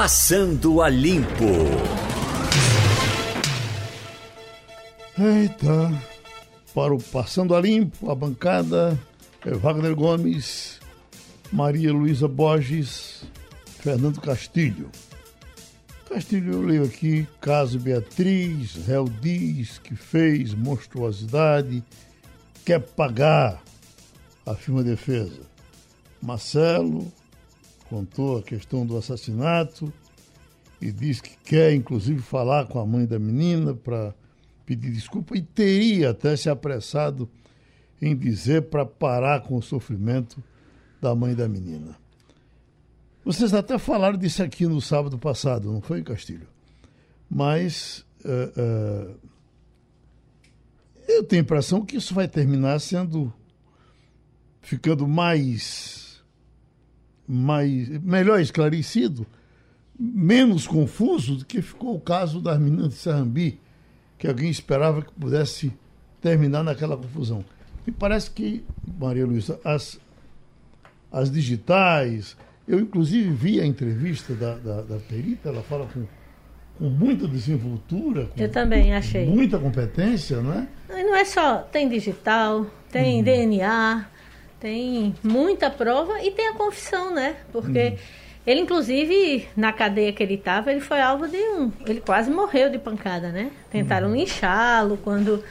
Passando a Limpo. Eita, para o Passando a Limpo, a bancada é Wagner Gomes, Maria Luísa Borges, Fernando Castilho. Castilho, eu leio aqui, caso Beatriz, réu diz que fez monstruosidade, quer pagar, afirma a defesa. Marcelo contou a questão do assassinato e diz que quer, inclusive, falar com a mãe da menina para pedir desculpa e teria até se apressado em dizer para parar com o sofrimento da mãe da menina. Vocês até falaram disso aqui no sábado passado, não foi, Castilho? Mas uh, uh, eu tenho a impressão que isso vai terminar sendo ficando mais, mais melhor esclarecido, menos confuso do que ficou o caso das meninas de Serrambi, que alguém esperava que pudesse terminar naquela confusão. E parece que, Maria Luísa, as, as digitais, eu, inclusive, vi a entrevista da, da, da perita, ela fala com, com muita desenvoltura. Com, Eu também achei. Muita competência, não é? Não é só, tem digital, tem uhum. DNA, tem muita prova e tem a confissão, né? Porque uhum. ele, inclusive, na cadeia que ele estava, ele foi alvo de um. Ele quase morreu de pancada, né? Tentaram uhum. linchá-lo quando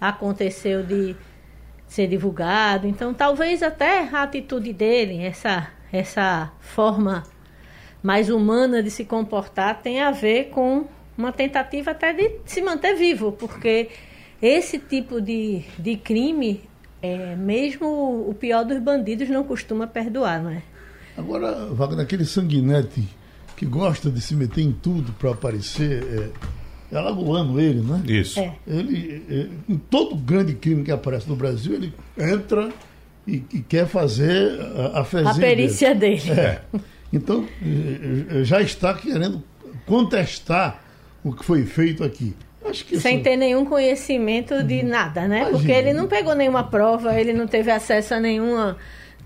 aconteceu de ser divulgado. Então, talvez até a atitude dele, essa essa forma mais humana de se comportar tem a ver com uma tentativa até de se manter vivo, porque esse tipo de, de crime, é, mesmo o pior dos bandidos não costuma perdoar, não é? Agora, Wagner, aquele sanguinete que gosta de se meter em tudo para aparecer, é, é alagoano ele, né? Isso. É. Ele, é, em todo grande crime que aparece no Brasil, ele entra e, e quer fazer a, a A perícia dele. dele. É. Então, eh, eh, já está querendo contestar o que foi feito aqui. Sem ter nenhum conhecimento de uhum. nada, né? Imagina. Porque ele não pegou nenhuma prova, ele não teve acesso a nenhuma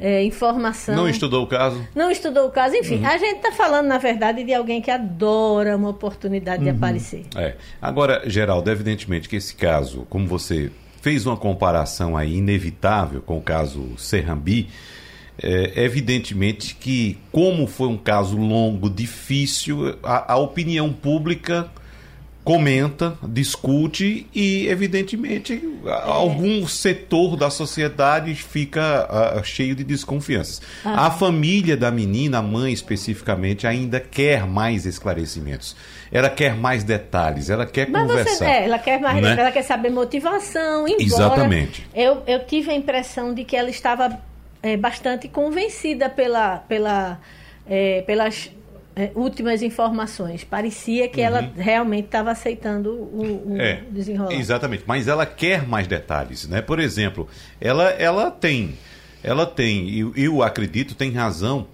é, informação. Não estudou o caso? Não estudou o caso. Enfim, uhum. a gente está falando, na verdade, de alguém que adora uma oportunidade uhum. de aparecer. É. Agora, Geraldo, evidentemente que esse caso, como você fez uma comparação aí inevitável com o caso Serrambi, é, evidentemente que, como foi um caso longo, difícil, a, a opinião pública comenta, discute e, evidentemente, algum setor da sociedade fica uh, cheio de desconfianças. Ah. A família da menina, a mãe especificamente, ainda quer mais esclarecimentos. Ela quer mais detalhes, ela quer Mas conversar. Você, é, ela quer mais, né? ela quer saber motivação. Embora Exatamente. Eu, eu tive a impressão de que ela estava é, bastante convencida pela, pela, é, pelas é, últimas informações. Parecia que uhum. ela realmente estava aceitando o, o é, desenrolar. Exatamente, mas ela quer mais detalhes, né? Por exemplo, ela, ela tem, ela tem, eu, eu acredito, tem razão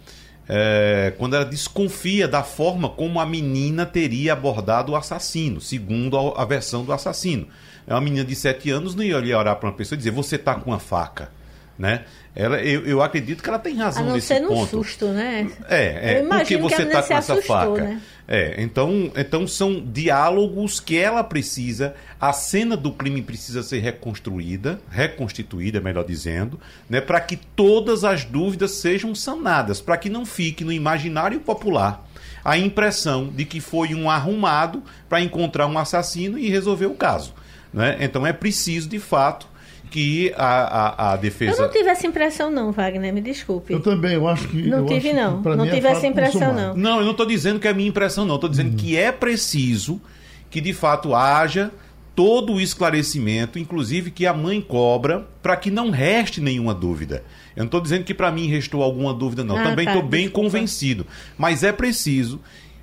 é, quando ela desconfia da forma como a menina teria abordado o assassino, segundo a, a versão do assassino. É uma menina de 7 anos não ia olhar para uma pessoa e dizer você está com uma faca né? Ela, eu, eu acredito que ela tem razão a não nesse ser ponto. num susto, né? É, é porque você está com essa assustou, faca. Né? É, então, então são diálogos que ela precisa, a cena do crime precisa ser reconstruída, reconstituída, melhor dizendo, né, para que todas as dúvidas sejam sanadas, para que não fique no imaginário popular a impressão de que foi um arrumado para encontrar um assassino e resolver o caso. Né? Então é preciso, de fato, que a, a, a, defesa. Eu não tive essa impressão, não, Wagner, me desculpe. Eu também, eu acho que. Não tive, não. Não é tive essa impressão, não. Não, eu não estou dizendo que é a minha impressão, não. Estou dizendo uhum. que é preciso que, de fato, haja todo o esclarecimento, inclusive que a mãe cobra, para que não reste nenhuma dúvida. Eu não estou dizendo que para mim restou alguma dúvida, não. Ah, Também estou tá, bem desculpa. convencido. Mas é preciso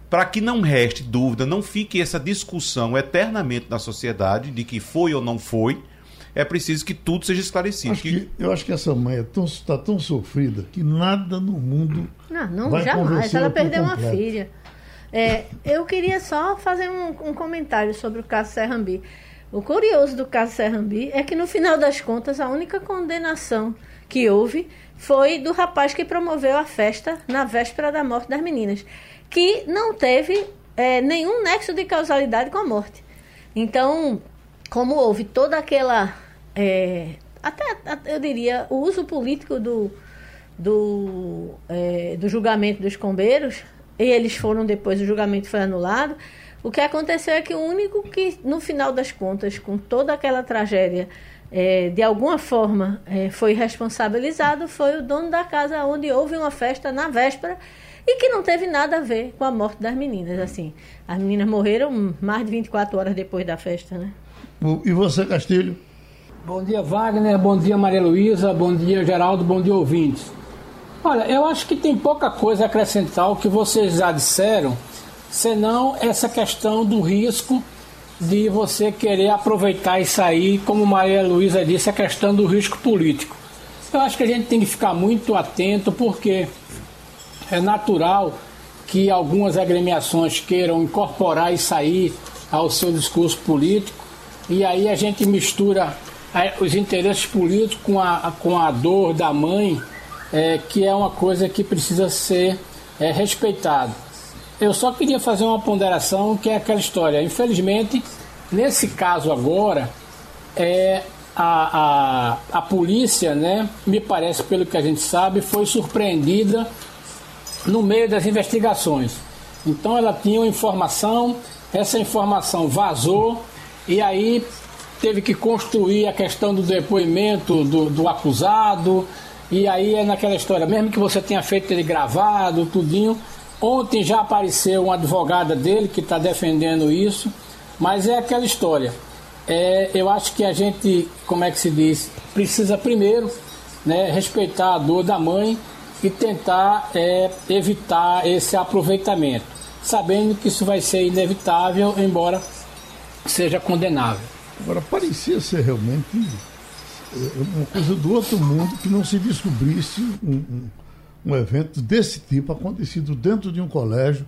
para que não reste dúvida, não fique essa discussão eternamente na sociedade de que foi ou não foi, é preciso que tudo seja esclarecido. Acho que, eu acho que essa mãe está tão, tá tão sofrida que nada no mundo. Não, não, vai jamais. Ela perdeu uma filha. É, eu queria só fazer um, um, comentário sobre o caso Serrambi. O curioso do caso Serrambi é que, no final das contas, a única condenação que houve foi do rapaz que promoveu a festa na véspera da morte das meninas. que não teve é, nenhum nexo de causalidade com a morte. Então, como houve toda aquela. É, até, eu diria, o uso político do, do, é, do julgamento dos combeiros, e eles foram depois, o julgamento foi anulado. O que aconteceu é que o único que, no final das contas, com toda aquela tragédia, é, de alguma forma é, foi responsabilizado foi o dono da casa onde houve uma festa na véspera e que não teve nada a ver com a morte das meninas. Assim, as meninas morreram mais de 24 horas depois da festa, né? E você, Castilho? Bom dia, Wagner. Bom dia, Maria Luísa. Bom dia, Geraldo. Bom dia, ouvintes. Olha, eu acho que tem pouca coisa a acrescentar ao que vocês já disseram, senão essa questão do risco de você querer aproveitar e sair, como Maria Luísa disse, a questão do risco político. Eu acho que a gente tem que ficar muito atento, porque é natural que algumas agremiações queiram incorporar e sair ao seu discurso político, e aí a gente mistura é, os interesses políticos com a, com a dor da mãe, é, que é uma coisa que precisa ser é, respeitada. Eu só queria fazer uma ponderação que é aquela história. Infelizmente, nesse caso agora, é, a, a, a polícia, né, me parece, pelo que a gente sabe, foi surpreendida no meio das investigações. Então ela tinha uma informação, essa informação vazou e aí teve que construir a questão do depoimento do, do acusado. E aí é naquela história, mesmo que você tenha feito ele gravado, tudinho, Ontem já apareceu uma advogada dele que está defendendo isso, mas é aquela história. É, eu acho que a gente, como é que se diz, precisa primeiro né, respeitar a dor da mãe e tentar é, evitar esse aproveitamento, sabendo que isso vai ser inevitável, embora seja condenável. Agora, parecia ser realmente é, uma coisa do outro mundo que não se descobrisse um, um um evento desse tipo acontecido dentro de um colégio,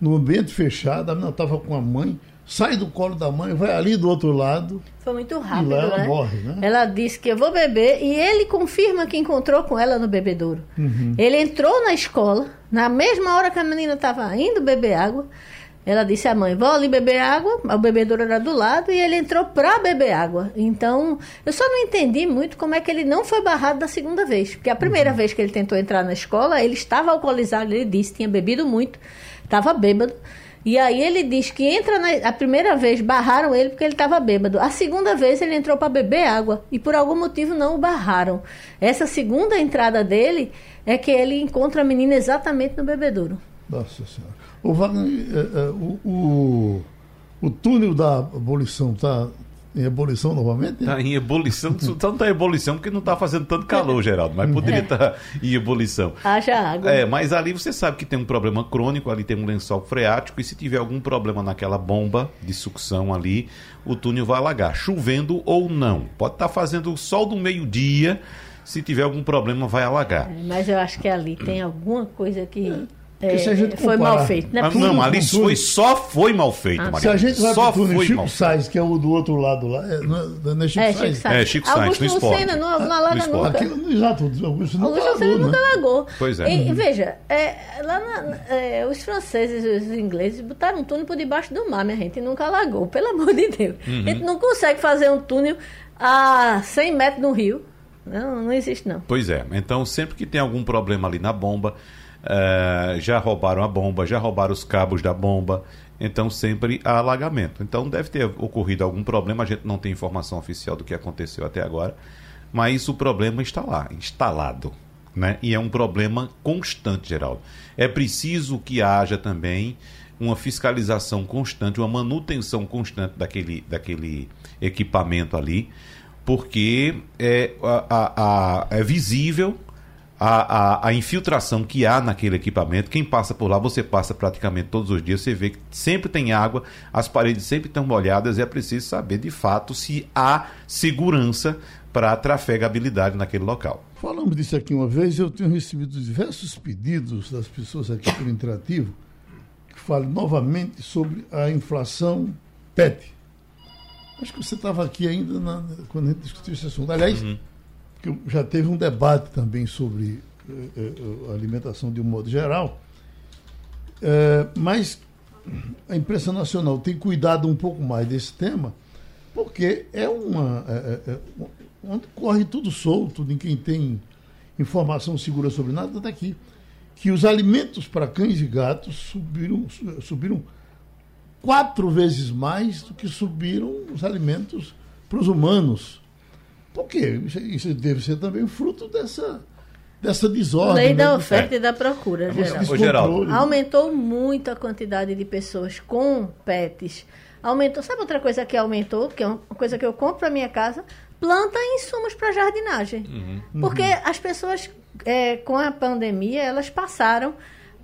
no ambiente fechado, a menina estava com a mãe, sai do colo da mãe, vai ali do outro lado. Foi muito rápido. E lá ela né? morre, né? Ela disse que eu vou beber e ele confirma que encontrou com ela no bebedouro. Uhum. Ele entrou na escola, na mesma hora que a menina estava indo beber água. Ela disse à mãe: Vou ali beber água. O bebedouro era do lado e ele entrou para beber água. Então, eu só não entendi muito como é que ele não foi barrado da segunda vez. Porque a primeira uhum. vez que ele tentou entrar na escola, ele estava alcoolizado, ele disse, tinha bebido muito, estava bêbado. E aí ele diz que entra na, a primeira vez barraram ele porque ele estava bêbado. A segunda vez ele entrou para beber água e por algum motivo não o barraram. Essa segunda entrada dele é que ele encontra a menina exatamente no bebedouro. Nossa Senhora. O, Wagner, é, é, o, o, o túnel da abolição está em ebulição novamente? Está em ebulição, só não está em ebulição porque não está fazendo tanto calor, Geraldo, mas poderia estar é. tá em ebulição. Haja água. É, mas ali você sabe que tem um problema crônico, ali tem um lençol freático, e se tiver algum problema naquela bomba de sucção ali, o túnel vai alagar, chovendo ou não. Pode estar tá fazendo sol do meio-dia, se tiver algum problema, vai alagar. É, mas eu acho que ali tem alguma coisa que é, foi mal feito. Não, é não ali foi, só foi mal feito, ah, Se a gente vai só pro Chico Sainz, que é o do outro lado lá, é, não é, Chico é, Sainz? É, Chico Sainz, Augusto no esporte. Lucena, não, não alaga nunca. Aquilo, exato, Augusto nunca Augusto Lucena nunca né? alagou. Pois é. E, veja, é, lá na, é, os franceses e os ingleses botaram um túnel por debaixo do mar, minha gente, e nunca alagou, pelo amor de Deus. Uhum. A gente não consegue fazer um túnel a 100 metros no rio. Não, não existe não. Pois é, então sempre que tem algum problema ali na bomba Uh, já roubaram a bomba, já roubaram os cabos da bomba, então sempre há alagamento. Então deve ter ocorrido algum problema, a gente não tem informação oficial do que aconteceu até agora, mas o problema está lá, instalado. Né? E é um problema constante, Geraldo. É preciso que haja também uma fiscalização constante, uma manutenção constante daquele, daquele equipamento ali, porque é, a, a, a, é visível a, a, a, infiltração que há naquele equipamento. Quem passa por lá, você passa praticamente todos os dias, você vê que sempre tem água, as paredes sempre estão molhadas e é preciso saber de fato se há segurança para a trafegabilidade naquele local. Falamos disso aqui uma vez, eu tenho recebido diversos pedidos das pessoas aqui pelo Interativo que falem novamente sobre a inflação PET. Acho que você estava aqui ainda na, quando a gente discutiu esse assunto. Aliás, uhum que já teve um debate também sobre eh, eh, alimentação de um modo geral. É, mas a imprensa nacional tem cuidado um pouco mais desse tema, porque é uma. É, é, é onde corre tudo solto, ninguém tem informação segura sobre nada daqui. Que os alimentos para cães e gatos subiram, subiram quatro vezes mais do que subiram os alimentos para os humanos. Por quê? Isso deve ser também fruto dessa, dessa desordem. Lei né? da oferta é. e da procura, é Geraldo. Geraldo. Aumentou muito a quantidade de pessoas com pets. Aumentou. Sabe outra coisa que aumentou, que é uma coisa que eu compro para minha casa? Planta e insumos para jardinagem. Uhum. Porque uhum. as pessoas, é, com a pandemia, elas passaram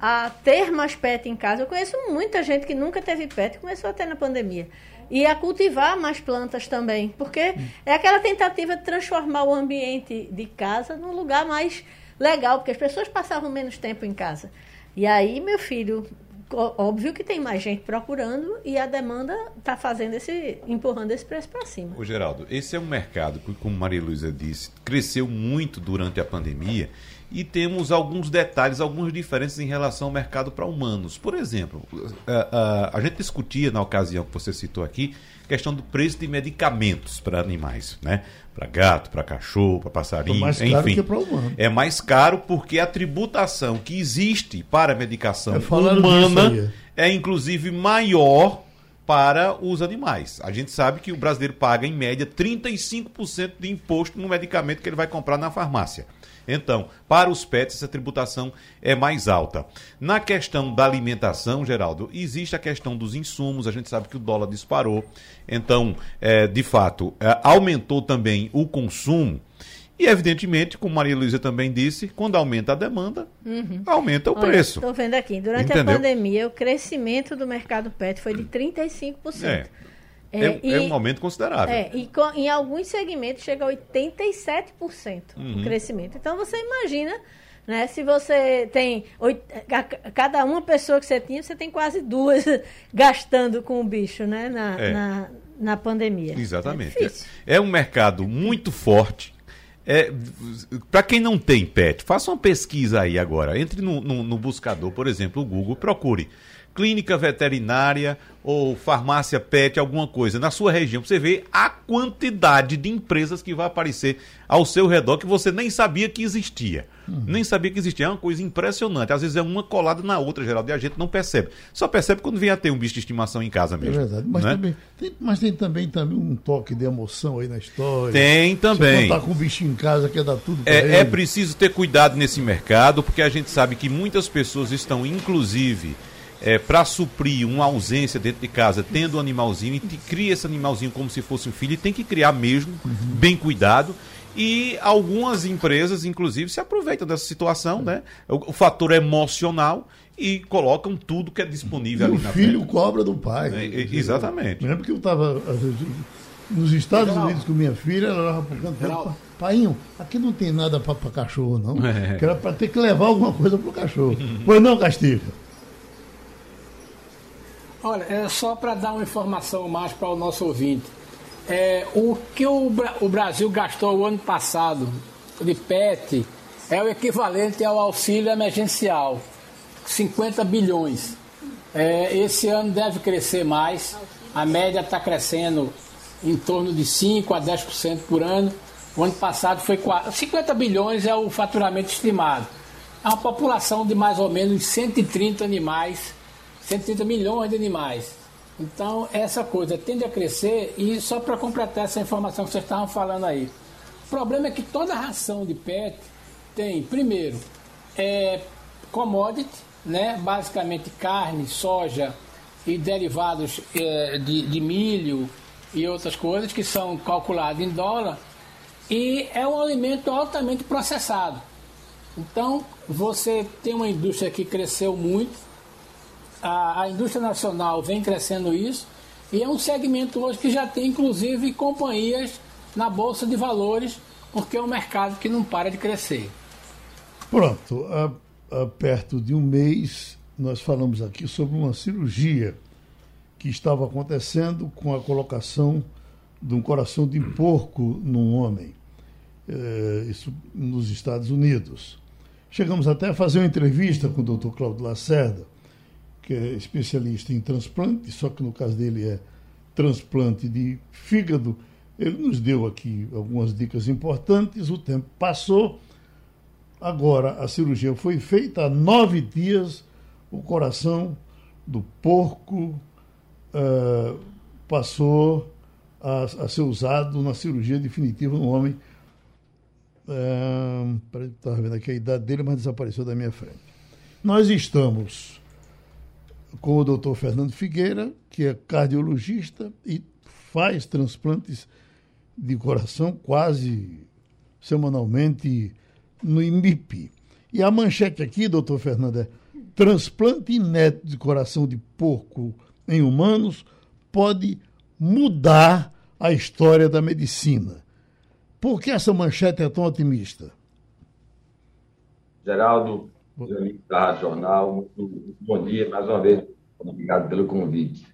a ter mais pet em casa. Eu conheço muita gente que nunca teve pet e começou a ter na pandemia. E a cultivar mais plantas também, porque é aquela tentativa de transformar o ambiente de casa num lugar mais legal, porque as pessoas passavam menos tempo em casa. E aí, meu filho, óbvio que tem mais gente procurando e a demanda está fazendo esse empurrando esse preço para cima. O Geraldo, esse é um mercado que, como Maria Luísa disse, cresceu muito durante a pandemia e temos alguns detalhes, algumas diferenças em relação ao mercado para humanos. Por exemplo, a, a, a, gente discutia na ocasião que você citou aqui, questão do preço de medicamentos para animais, né? Para gato, para cachorro, para passarinho, é mais enfim. que para humano. É mais caro porque a tributação que existe para a medicação é humana é inclusive maior para os animais. A gente sabe que o brasileiro paga em média 35% de imposto no medicamento que ele vai comprar na farmácia. Então, para os pets, essa tributação é mais alta. Na questão da alimentação, Geraldo, existe a questão dos insumos, a gente sabe que o dólar disparou, então, é, de fato, é, aumentou também o consumo. E, evidentemente, como Maria Luísa também disse, quando aumenta a demanda, uhum. aumenta o Olha, preço. Estou vendo aqui, durante Entendeu? a pandemia, o crescimento do mercado pet foi de 35%. É. É, é, e, é, um aumento considerável. É, e com, em alguns segmentos chega a 87% uhum. o crescimento. Então você imagina, né, se você tem oito, cada uma pessoa que você tinha, você tem quase duas gastando com o bicho, né, na, é. na, na, pandemia. Exatamente. É, é um mercado muito forte. É, para quem não tem pet, faça uma pesquisa aí agora. Entre no, no, no buscador, por exemplo, o Google, procure clínica veterinária ou farmácia pet, alguma coisa na sua região, você vê a quantidade de empresas que vai aparecer ao seu redor que você nem sabia que existia. Uhum. Nem sabia que existia. É uma coisa impressionante. Às vezes é uma colada na outra, Geraldo, e a gente não percebe. Só percebe quando vem a ter um bicho de estimação em casa mesmo. É verdade. Mas, né? também, tem, mas tem também, também um toque de emoção aí na história. Tem também. Você tá com um bicho em casa, quer dar tudo pra é, ele. é preciso ter cuidado nesse mercado, porque a gente sabe que muitas pessoas estão, inclusive é, para suprir uma ausência dentro de casa, tendo um animalzinho, e cria esse animalzinho como se fosse um filho, e tem que criar mesmo, uhum. bem cuidado. E algumas empresas, inclusive, se aproveitam dessa situação, né? O, o fator emocional e colocam tudo que é disponível e ali o na filho frente. cobra do pai. É, exatamente. Me lembro que eu estava nos Estados Unidos com minha filha, ela olhava para o canto Painho, aqui não tem nada para cachorro, não. É. Que era para ter que levar alguma coisa para o cachorro. pois não, Castilho? Olha, é só para dar uma informação mais para o nosso ouvinte. É, o que o, o Brasil gastou o ano passado de PET é o equivalente ao auxílio emergencial, 50 bilhões. É, esse ano deve crescer mais, a média está crescendo em torno de 5 a 10% por ano. O ano passado foi 4, 50 bilhões é o faturamento estimado. É uma população de mais ou menos 130 animais 130 milhões de animais. Então, essa coisa tende a crescer e só para completar essa informação que vocês estavam falando aí. O problema é que toda ração de pet tem, primeiro, é commodity, né? basicamente carne, soja e derivados é, de, de milho e outras coisas que são calculados em dólar e é um alimento altamente processado. Então, você tem uma indústria que cresceu muito, a, a indústria nacional vem crescendo isso e é um segmento hoje que já tem inclusive companhias na bolsa de valores, porque é um mercado que não para de crescer. Pronto, há, há perto de um mês nós falamos aqui sobre uma cirurgia que estava acontecendo com a colocação de um coração de porco num homem, é, isso nos Estados Unidos. Chegamos até a fazer uma entrevista com o Dr. Cláudio Lacerda que é especialista em transplante, só que no caso dele é transplante de fígado. Ele nos deu aqui algumas dicas importantes. O tempo passou. Agora a cirurgia foi feita há nove dias. O coração do porco uh, passou a, a, ser usado na cirurgia definitiva no homem. Uh, Estava vendo aqui a idade dele, mas desapareceu da minha frente. Nós estamos com o doutor Fernando Figueira, que é cardiologista e faz transplantes de coração quase semanalmente no IMIP. E a manchete aqui, doutor Fernando, é transplante inédito de coração de porco em humanos pode mudar a história da medicina. Por que essa manchete é tão otimista? Geraldo, amigos da Rádio Jornal, muito, bom dia mais uma vez. Obrigado pelo convite.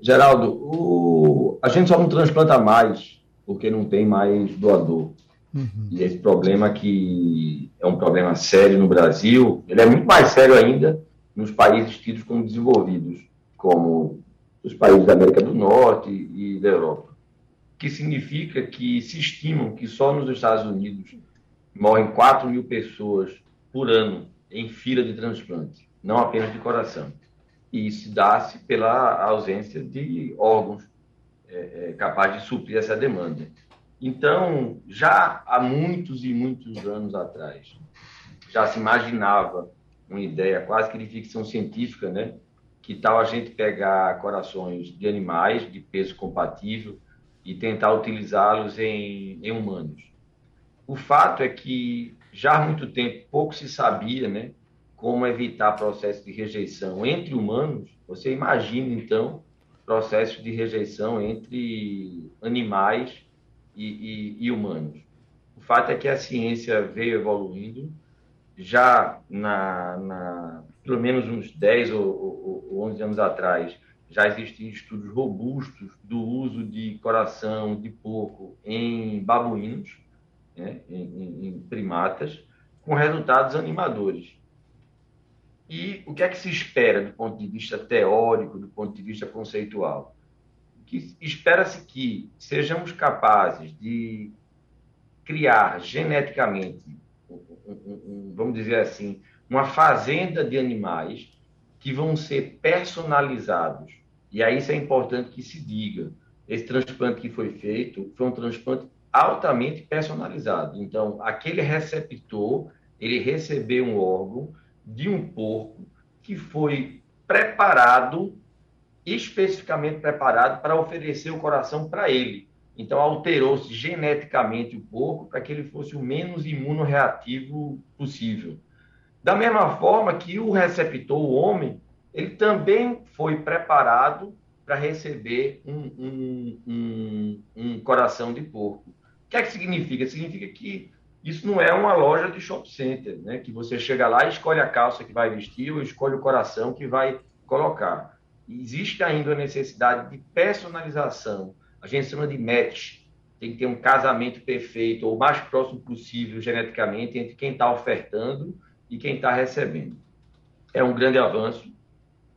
Geraldo, o... a gente só não transplanta mais porque não tem mais doador. Uhum. E esse problema que é um problema sério no Brasil, ele é muito mais sério ainda nos países tidos como desenvolvidos, como os países da América do Norte e da Europa. Que significa que se estimam que só nos Estados Unidos morrem 4 mil pessoas por ano em fila de transplante, não apenas de coração. E isso dá-se pela ausência de órgãos é, é, capazes de suprir essa demanda. Então, já há muitos e muitos anos atrás, já se imaginava uma ideia quase que de ficção científica, né? Que tal a gente pegar corações de animais de peso compatível e tentar utilizá-los em, em humanos. O fato é que já há muito tempo pouco se sabia, né, como evitar processo de rejeição entre humanos. Você imagina então processo de rejeição entre animais e, e, e humanos. O fato é que a ciência veio evoluindo, já na, na pelo menos uns 10 ou, ou 11 anos atrás, já existiam estudos robustos do uso de coração de porco em babuínos, né, em, em, primatas, com resultados animadores. E o que é que se espera do ponto de vista teórico, do ponto de vista conceitual? Que espera-se que sejamos capazes de criar geneticamente, vamos dizer assim, uma fazenda de animais que vão ser personalizados. E aí isso é importante que se diga. Esse transplante que foi feito foi um transplante altamente personalizado. Então, aquele receptor, ele recebeu um órgão de um porco que foi preparado, especificamente preparado para oferecer o coração para ele. Então, alterou-se geneticamente o porco para que ele fosse o menos imunoreativo possível. Da mesma forma que o receptor, o homem, ele também foi preparado para receber um, um, um, um coração de porco que é que significa? Significa que isso não é uma loja de shopping center, né? Que você chega lá e escolhe a calça que vai vestir ou escolhe o coração que vai colocar. Existe ainda a necessidade de personalização. A gente chama de match. Tem que ter um casamento perfeito ou o mais próximo possível geneticamente entre quem está ofertando e quem está recebendo. É um grande avanço.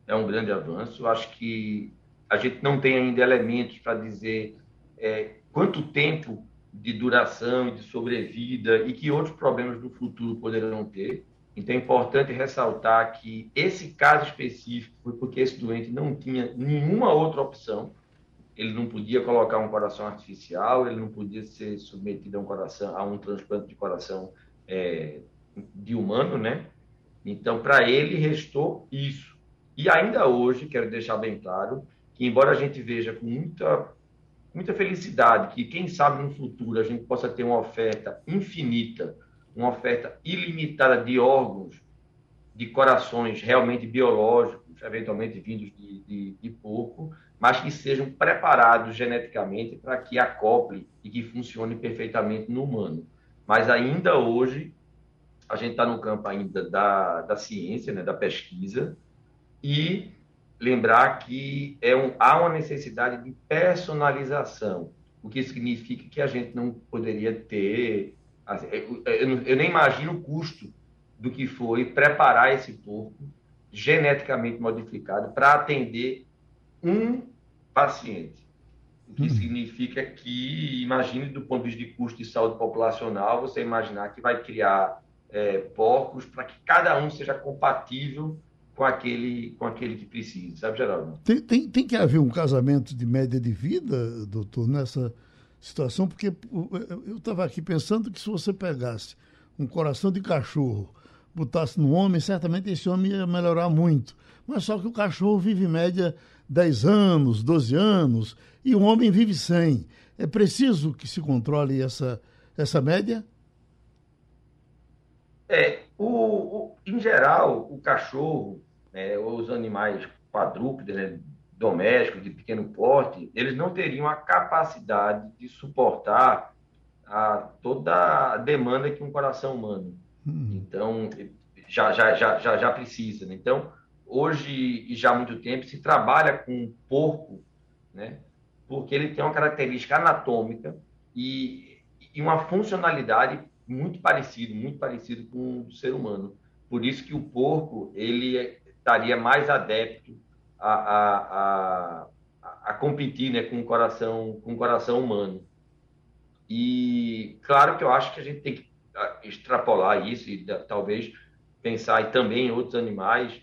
É um grande avanço. Acho que a gente não tem ainda elementos para dizer é, quanto tempo de duração e de sobrevida e que outros problemas do futuro poderão ter. Então é importante ressaltar que esse caso específico foi porque esse doente não tinha nenhuma outra opção. Ele não podia colocar um coração artificial, ele não podia ser submetido a um coração, a um transplante de coração é, de humano, né? Então, para ele restou isso. E ainda hoje, quero deixar bem claro que, embora a gente veja com muita muita felicidade que, quem sabe, no futuro a gente possa ter uma oferta infinita, uma oferta ilimitada de órgãos, de corações realmente biológicos, eventualmente vindos de, de, de porco, mas que sejam preparados geneticamente para que acople e que funcione perfeitamente no humano. Mas ainda hoje, a gente está no campo ainda da, da ciência, né, da pesquisa, e lembrar que é um, há uma necessidade de personalização, o que significa que a gente não poderia ter. Assim, eu, eu, eu, nem imagino o custo do que foi preparar esse porco geneticamente modificado para atender um paciente. O que hum. significa que, imagine do ponto de vista de custo de saúde populacional, você imaginar que vai criar é, porcos para que cada um seja compatível com aquele, com aquele que precisa, sabe, Geraldo? Tem, tem, tem que haver um casamento de média de vida, doutor, nessa situação, porque eu estava aqui pensando que se você pegasse um coração de cachorro, botasse no homem, certamente esse homem ia melhorar muito. Mas só que o cachorro vive em média 10 anos, 12 anos, e o homem vive 100. É preciso que se controle essa, essa média? É, o, o em geral, o cachorro, né, ou os animais quadrúpedes, né, domésticos, de pequeno porte, eles não teriam a capacidade de suportar a, toda a demanda que um coração humano. Hum. Então, já, já, já, já, já precisa. Né? Então, hoje e já há muito tempo se trabalha com porco, né? porque ele tem uma característica anatômica e, e uma funcionalidade muito parecido, muito parecido com o ser humano. Por isso que o porco ele estaria mais adepto a, a, a, a competir né, com o coração com o coração humano. E claro que eu acho que a gente tem que ah, extrapolar isso e talvez pensar também em outros animais,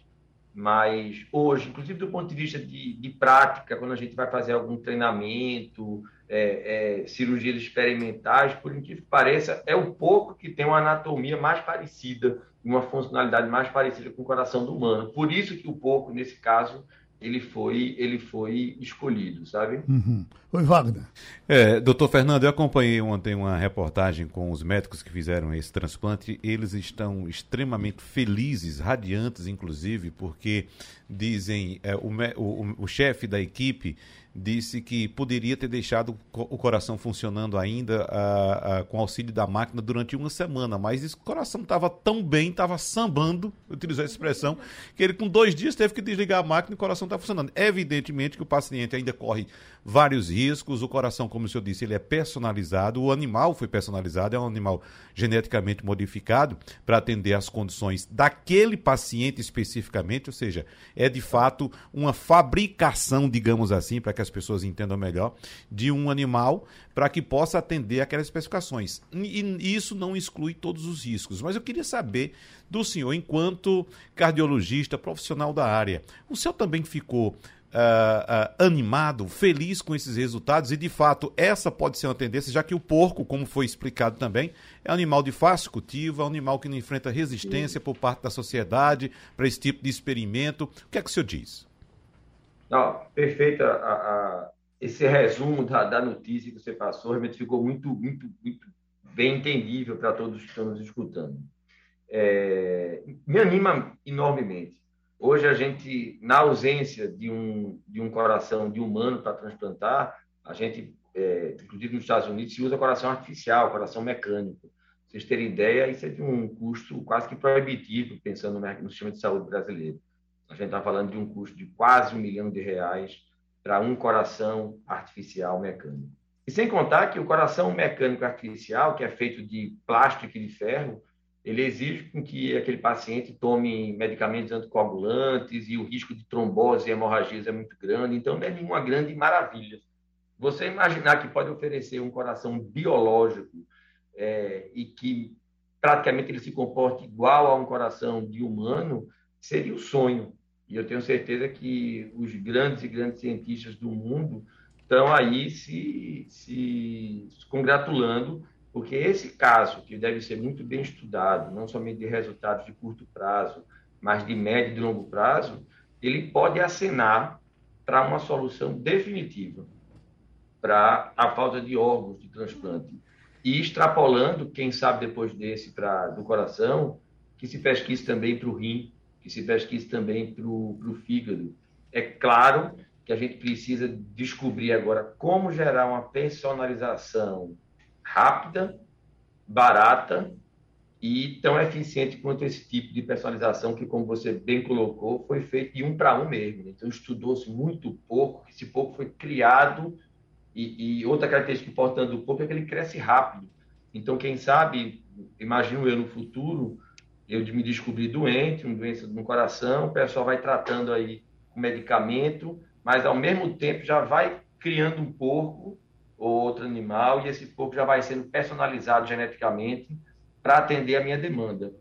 mas hoje, inclusive do ponto de vista de, de prática, quando a gente vai fazer algum treinamento, é, é, cirurgias experimentais, por incrível que pareça, é o pouco que tem uma anatomia mais parecida, uma funcionalidade mais parecida com o coração do humano. Por isso que o porco, nesse caso, ele foi, ele foi escolhido, sabe? Uhum. Oi, Wagner. É, doutor Fernando, eu acompanhei ontem uma reportagem com os médicos que fizeram esse transplante. Eles estão extremamente felizes, radiantes, inclusive, porque dizem, é, o, o, o chefe da equipe disse que poderia ter deixado o coração funcionando ainda com auxílio da máquina durante uma semana, mas o coração estava tão bem, estava sambando, utilizou a expressão, que ele com dois dias teve que desligar a máquina e o coração está funcionando. Evidentemente que o paciente ainda corre vários riscos, o coração, como o senhor disse, ele é personalizado, o animal foi personalizado, é um animal geneticamente modificado para atender às condições daquele paciente especificamente, ou seja, é de fato uma fabricação, digamos assim, para que as pessoas entendam melhor, de um animal para que possa atender aquelas especificações. E, isso não exclui todos os riscos. Mas eu queria saber do senhor, enquanto cardiologista, profissional da área, o senhor também ficou Uh, uh, animado, feliz com esses resultados e de fato essa pode ser uma tendência, já que o porco, como foi explicado também, é um animal de fácil cultivo, é um animal que não enfrenta resistência por parte da sociedade para esse tipo de experimento. O que é que o senhor diz? Não, perfeita a, a, esse resumo da, da, notícia que você passou, realmente ficou muito, muito, muito bem entendível para todos que estão nos escutando. É, me anima enormemente. Hoje a gente, na ausência de um, de um coração de humano para transplantar, a gente, é, inclusive nos Estados Unidos, se usa coração artificial, coração mecânico. Vocês terem ideia, isso é de um custo quase que proibitivo, pensando no sistema de saúde brasileiro. A gente está falando de um custo de quase um milhão de reais para um coração artificial mecânico. E sem contar que o coração mecânico artificial, que é feito de plástico e de ferro, ele exige que aquele paciente tome medicamentos anticoagulantes e o risco de trombose e hemorragias é muito grande, então não é nenhuma grande maravilha. Você imaginar que pode oferecer um coração biológico é, e que praticamente ele se comporte igual a um coração de humano, seria o sonho. E eu tenho certeza que os grandes e grandes cientistas do mundo estão aí se, se congratulando, porque esse caso, que deve ser muito bem estudado, não somente de resultados de curto prazo, mas de médio e de longo prazo, ele pode acenar para uma solução definitiva para a falta de órgãos de transplante. E extrapolando, quem sabe depois desse para do coração, que se pesquise também para o rim, que se pesquise também para o fígado. É claro que a gente precisa descobrir agora como gerar uma personalização rápida, barata e tão eficiente quanto esse tipo de personalização que, como você bem colocou, foi feito de um para um mesmo. Então, estudou-se muito pouco, esse pouco foi criado e, e, outra característica importante do pouco é que ele cresce rápido. Então, quem sabe, imagino eu no futuro, eu me descobri doente, uma doença no coração, o pessoal vai tratando aí com medicamento, mas ao mesmo tempo já vai criando um porco ou outro animal e esse porco já vai sendo personalizado geneticamente para atender a minha demanda.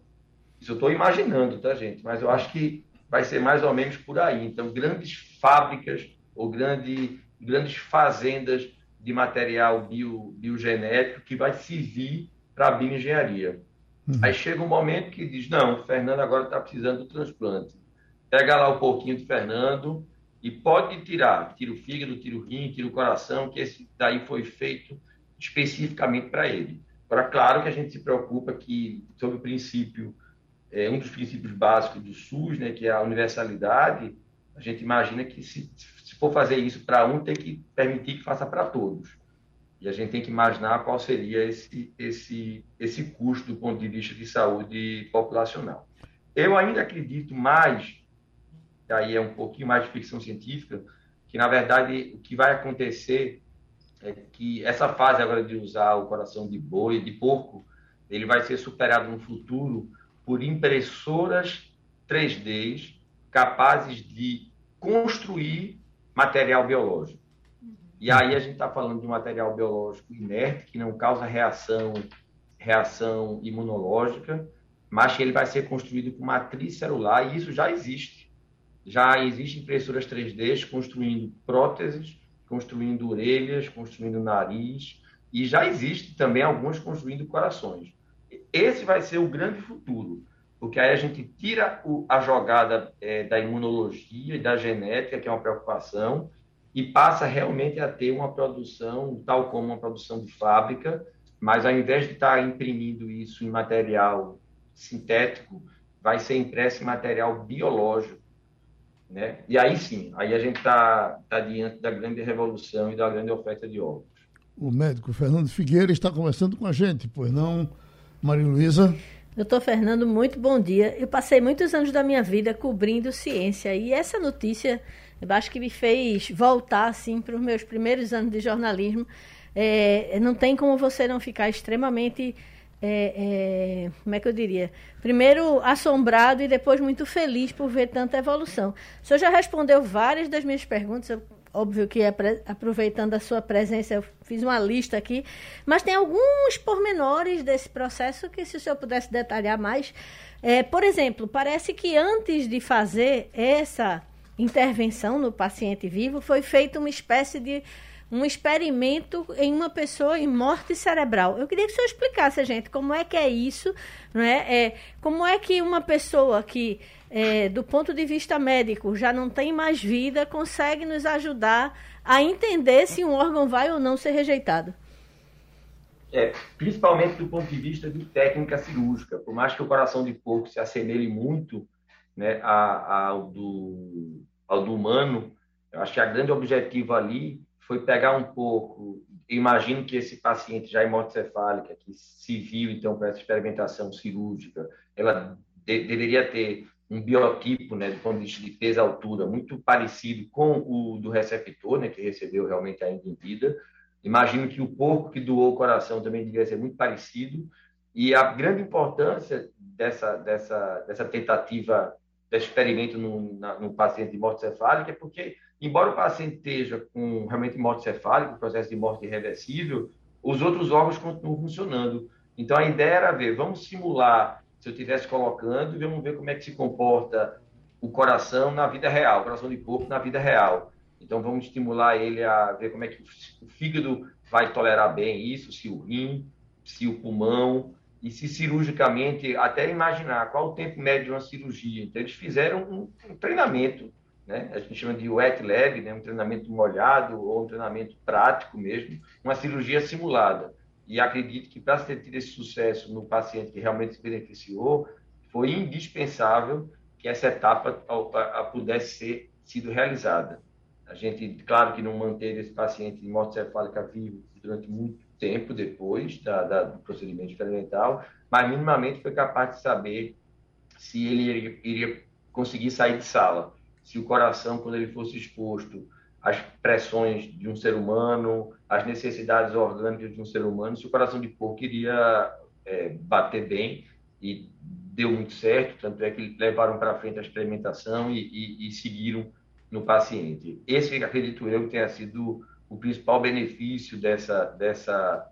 Isso eu estou imaginando, tá, gente? Mas eu acho que vai ser mais ou menos por aí. Então, grandes fábricas ou grande, grandes fazendas de material bio, biogenético que vai servir para a bioengenharia. Uhum. Aí chega um momento que diz, não, o Fernando agora está precisando do transplante. Pega lá um pouquinho do Fernando e pode tirar. Tira o fígado, tira o rim, tira o coração, que esse daí foi feito especificamente para ele. Agora, claro que a gente se preocupa que, sobre o princípio, é, um dos princípios básicos do SUS, né, que é a universalidade, a gente imagina que se, se for fazer isso para um, tem que permitir que faça para todos. E a gente tem que imaginar qual seria esse, esse, esse custo do ponto de vista de saúde populacional. Eu ainda acredito mais, e aí é um pouquinho mais de ficção científica, que na verdade o que vai acontecer é que essa fase agora de usar o coração de boi, de porco, ele vai ser superado no futuro por impressoras 3D capazes de construir material biológico. E aí a gente está falando de um material biológico inerte, que não causa reação, reação imunológica, mas que ele vai ser construído com matriz celular, e isso já existe. Já existem impressoras 3D construindo próteses, construindo orelhas, construindo nariz, e já existe também alguns construindo corações. Esse vai ser o grande futuro, porque aí a gente tira o, a jogada é, da imunologia e da genética, que é uma preocupação, e passa realmente a ter uma produção, tal como uma produção de fábrica, mas ao invés de estar imprimindo isso em material sintético, vai ser impresso em material biológico. Né? E aí sim, aí a gente está tá diante da grande revolução e da grande oferta de ovos. O médico Fernando Figueira está conversando com a gente, pois não, Maria Luísa? Doutor Fernando, muito bom dia. Eu passei muitos anos da minha vida cobrindo ciência e essa notícia eu acho que me fez voltar assim para os meus primeiros anos de jornalismo. É, não tem como você não ficar extremamente é, é, como é que eu diria? Primeiro assombrado e depois muito feliz por ver tanta evolução. O senhor já respondeu várias das minhas perguntas, eu, óbvio que aproveitando a sua presença, eu fiz uma lista aqui, mas tem alguns pormenores desse processo que, se o senhor pudesse detalhar mais. É, por exemplo, parece que antes de fazer essa intervenção no paciente vivo, foi feita uma espécie de um experimento em uma pessoa em morte cerebral. Eu queria que o senhor explicasse a gente como é que é isso, não é? é como é que uma pessoa que, é, do ponto de vista médico, já não tem mais vida, consegue nos ajudar a entender se um órgão vai ou não ser rejeitado? É, principalmente do ponto de vista de técnica cirúrgica. Por mais que o coração de porco se assemelhe muito né, ao, do, ao do humano. Eu acho que a grande objetivo ali foi pegar um pouco. Imagino que esse paciente já em morte cefálica, que se viu então para essa experimentação cirúrgica, ela de, deveria ter um biotipo, né, do ponto de vista de peso altura, muito parecido com o do receptor, né, que recebeu realmente ainda em vida. Imagino que o porco que doou o coração também deveria ser muito parecido. E a grande importância dessa, dessa, dessa tentativa desse experimento no, na, no paciente de morte cefálica, é porque, embora o paciente esteja com realmente morte cefálica, processo de morte irreversível, os outros órgãos continuam funcionando. Então, a ideia era ver, vamos simular, se eu estivesse colocando, vamos ver como é que se comporta o coração na vida real, o coração de porco na vida real. Então, vamos estimular ele a ver como é que o fígado vai tolerar bem isso, se o rim, se o pulmão, e se cirurgicamente, até imaginar qual o tempo médio de uma cirurgia. Então, eles fizeram um, um treinamento, né? a gente chama de wet lab, né? um treinamento molhado ou um treinamento prático mesmo, uma cirurgia simulada. E acredito que para ter tido esse sucesso no paciente que realmente se beneficiou, foi indispensável que essa etapa pudesse ser sido realizada. A gente, claro que não manteve esse paciente de morte cefálica vivo durante muito tempo depois da, da, do procedimento experimental, mas minimamente foi capaz de saber se ele iria, iria conseguir sair de sala, se o coração, quando ele fosse exposto às pressões de um ser humano, às necessidades orgânicas de um ser humano, se o coração de porco iria é, bater bem e deu muito certo, tanto é que levaram para frente a experimentação e, e, e, seguiram no paciente. Esse, acredito eu, tenha sido o principal benefício dessa, dessa,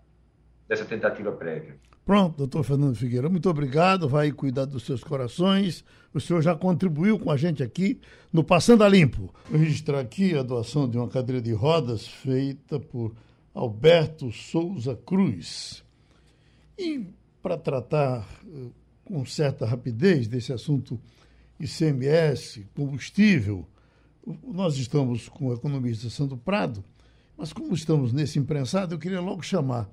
dessa tentativa prévia. Pronto, doutor Fernando Figueira, muito obrigado. Vai cuidar dos seus corações. O senhor já contribuiu com a gente aqui no Passando a Limpo. Vou registrar aqui a doação de uma cadeira de rodas feita por Alberto Souza Cruz. E para tratar eh, com certa rapidez desse assunto ICMS, combustível, nós estamos com o economista Sandro Prado, mas como estamos nesse imprensado, eu queria logo chamar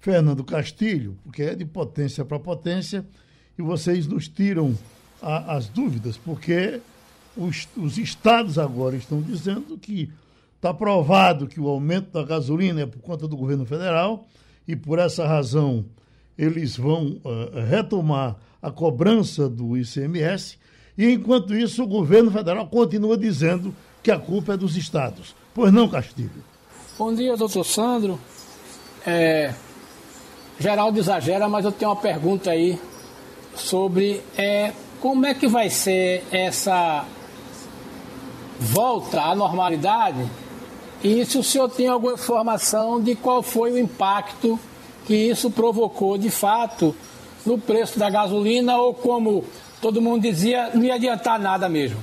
Fernando Castilho, porque é de potência para potência, e vocês nos tiram a, as dúvidas, porque os, os estados agora estão dizendo que está provado que o aumento da gasolina é por conta do governo federal, e por essa razão eles vão uh, retomar a cobrança do ICMS, e enquanto isso o governo federal continua dizendo que a culpa é dos estados. Pois não, Castilho? Bom dia, doutor Sandro. É, Geraldo exagera, mas eu tenho uma pergunta aí sobre é, como é que vai ser essa volta à normalidade e se o senhor tem alguma informação de qual foi o impacto que isso provocou de fato no preço da gasolina ou como todo mundo dizia, não ia adiantar nada mesmo.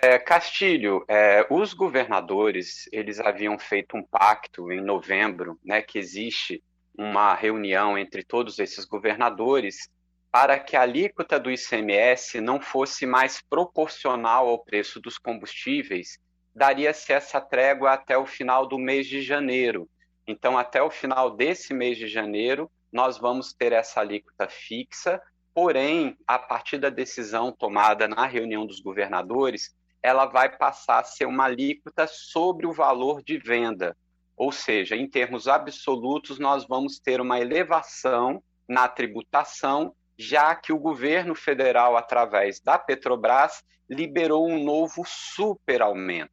É, Castilho, é, os governadores eles haviam feito um pacto em novembro, né, que existe uma reunião entre todos esses governadores para que a alíquota do ICMS não fosse mais proporcional ao preço dos combustíveis, daria-se essa trégua até o final do mês de janeiro. Então, até o final desse mês de janeiro, nós vamos ter essa alíquota fixa, porém, a partir da decisão tomada na reunião dos governadores, ela vai passar a ser uma alíquota sobre o valor de venda. Ou seja, em termos absolutos, nós vamos ter uma elevação na tributação, já que o governo federal, através da Petrobras, liberou um novo superaumento.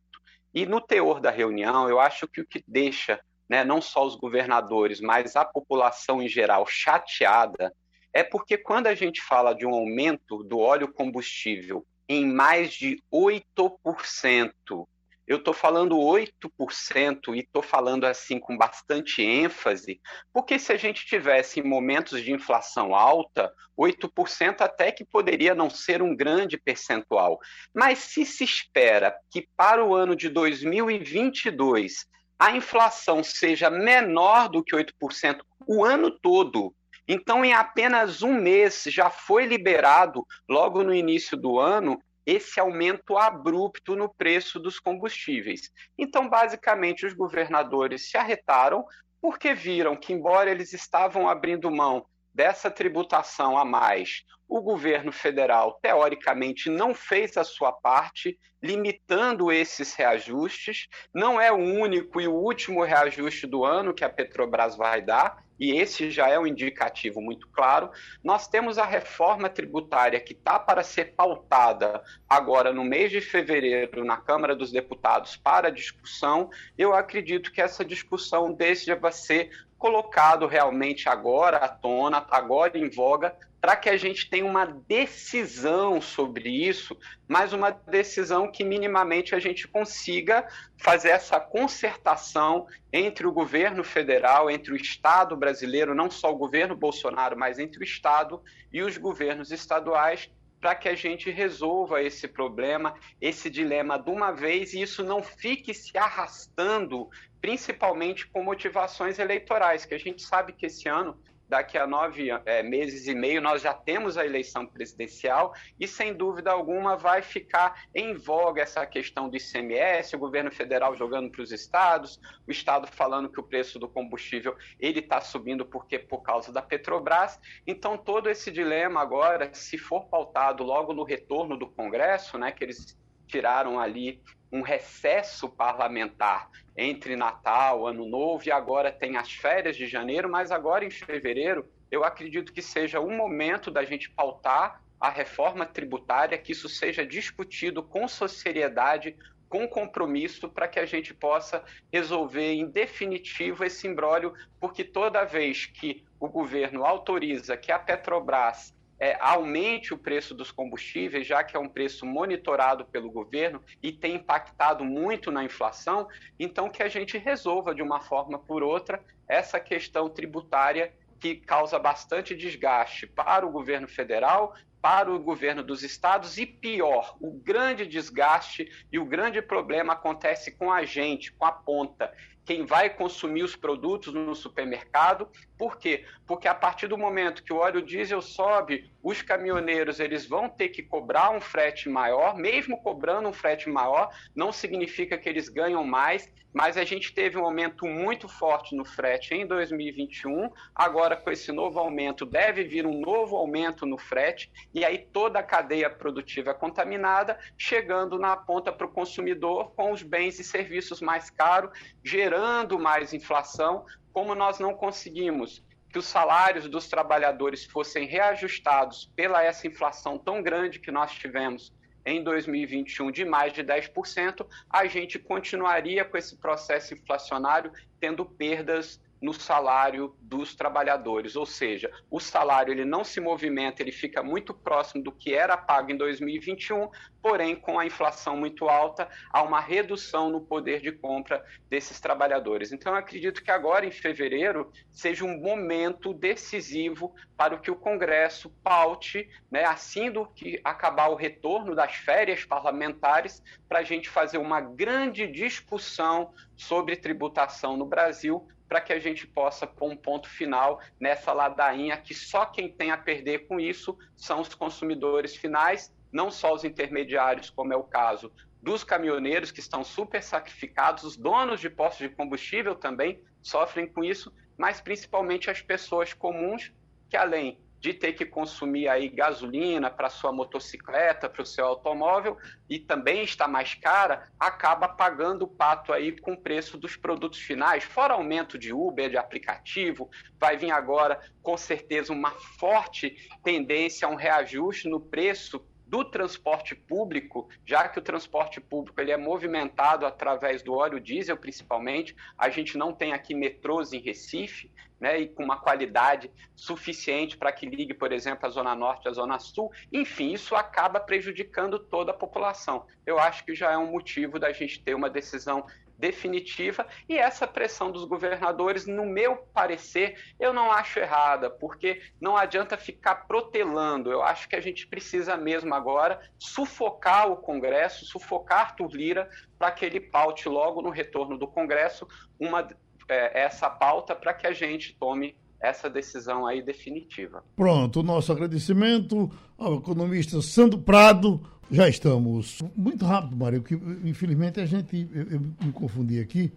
E no teor da reunião, eu acho que o que deixa né, não só os governadores, mas a população em geral chateada, é porque quando a gente fala de um aumento do óleo combustível em mais de 8%, eu estou falando 8% e estou falando assim com bastante ênfase, porque se a gente tivesse momentos de inflação alta, 8% até que poderia não ser um grande percentual. Mas se se espera que para o ano de 2022 a inflação seja menor do que 8% o ano todo, então em apenas um mês já foi liberado, logo no início do ano, esse aumento abrupto no preço dos combustíveis. Então, basicamente, os governadores se arretaram porque viram que, embora eles estavam abrindo mão dessa tributação a mais, o governo federal, teoricamente, não fez a sua parte, limitando esses reajustes. Não é o único e o último reajuste do ano que a Petrobras vai dar, e esse já é um indicativo muito claro. Nós temos a reforma tributária que está para ser pautada agora no mês de fevereiro na Câmara dos Deputados para discussão. Eu acredito que essa discussão deva ser colocado realmente agora à tona, agora em voga, para que a gente tenha uma decisão sobre isso, mas uma decisão que minimamente a gente consiga fazer essa concertação entre o governo federal, entre o Estado brasileiro, não só o governo Bolsonaro, mas entre o Estado e os governos estaduais, para que a gente resolva esse problema, esse dilema de uma vez e isso não fique se arrastando, principalmente com motivações eleitorais, que a gente sabe que esse ano daqui a nove é, meses e meio nós já temos a eleição presidencial e sem dúvida alguma vai ficar em voga essa questão do ICMS, o governo federal jogando para os estados, o estado falando que o preço do combustível ele está subindo porque por causa da Petrobras. Então todo esse dilema agora, se for pautado logo no retorno do Congresso, né, que eles tiraram ali um recesso parlamentar entre Natal, Ano Novo e agora tem as férias de janeiro, mas agora em fevereiro eu acredito que seja o momento da gente pautar a reforma tributária, que isso seja discutido com seriedade, com compromisso, para que a gente possa resolver em definitivo esse imbróglio, porque toda vez que o governo autoriza que a Petrobras é, aumente o preço dos combustíveis, já que é um preço monitorado pelo governo e tem impactado muito na inflação, então que a gente resolva de uma forma por outra essa questão tributária que causa bastante desgaste para o governo federal, para o governo dos estados e pior, o grande desgaste e o grande problema acontece com a gente, com a ponta, quem vai consumir os produtos no supermercado. Por quê? Porque a partir do momento que o óleo diesel sobe, os caminhoneiros eles vão ter que cobrar um frete maior, mesmo cobrando um frete maior, não significa que eles ganham mais, mas a gente teve um aumento muito forte no frete em 2021. Agora, com esse novo aumento, deve vir um novo aumento no frete, e aí toda a cadeia produtiva é contaminada, chegando na ponta para o consumidor com os bens e serviços mais caros, gerando mais inflação. Como nós não conseguimos que os salários dos trabalhadores fossem reajustados pela essa inflação tão grande que nós tivemos em 2021 de mais de 10%, a gente continuaria com esse processo inflacionário tendo perdas no salário dos trabalhadores, ou seja, o salário ele não se movimenta, ele fica muito próximo do que era pago em 2021, porém com a inflação muito alta, há uma redução no poder de compra desses trabalhadores. Então eu acredito que agora em fevereiro seja um momento decisivo para que o Congresso paute, né, assim do que acabar o retorno das férias parlamentares, para a gente fazer uma grande discussão sobre tributação no Brasil para que a gente possa pôr um ponto final nessa ladainha que só quem tem a perder com isso são os consumidores finais, não só os intermediários, como é o caso dos caminhoneiros que estão super sacrificados, os donos de postos de combustível também sofrem com isso, mas principalmente as pessoas comuns que além de ter que consumir aí gasolina para sua motocicleta, para o seu automóvel e também está mais cara, acaba pagando o pato aí com o preço dos produtos finais, fora aumento de Uber, de aplicativo, vai vir agora com certeza uma forte tendência a um reajuste no preço do transporte público, já que o transporte público ele é movimentado através do óleo diesel, principalmente, a gente não tem aqui metrôs em Recife, né, e com uma qualidade suficiente para que ligue, por exemplo, a Zona Norte a Zona Sul. Enfim, isso acaba prejudicando toda a população. Eu acho que já é um motivo da gente ter uma decisão definitiva e essa pressão dos governadores, no meu parecer, eu não acho errada, porque não adianta ficar protelando. Eu acho que a gente precisa mesmo agora sufocar o Congresso, sufocar Arthur Lira para que ele paute logo no retorno do Congresso uma, é, essa pauta para que a gente tome essa decisão aí definitiva. Pronto, nosso agradecimento ao economista Sandro Prado. Já estamos muito rápido, Mário, que infelizmente a gente, eu, eu me confundi aqui,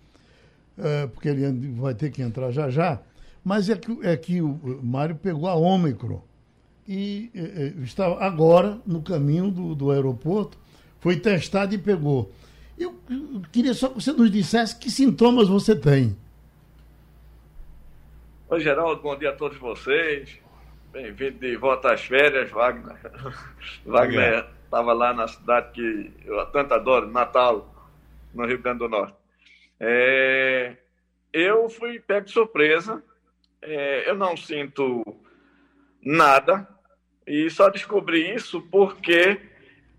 é, porque ele vai ter que entrar já já, mas é que, é que o Mário pegou a Ômicron e é, é, está agora no caminho do, do aeroporto, foi testado e pegou. Eu, eu queria só que você nos dissesse que sintomas você tem. Oi, Geraldo, bom dia a todos vocês. Bem-vindo de volta às férias, Wagner. Wagner estava lá na cidade que eu tanto adoro, Natal, no Rio Grande do Norte. É, eu fui pego de surpresa, é, eu não sinto nada, e só descobri isso porque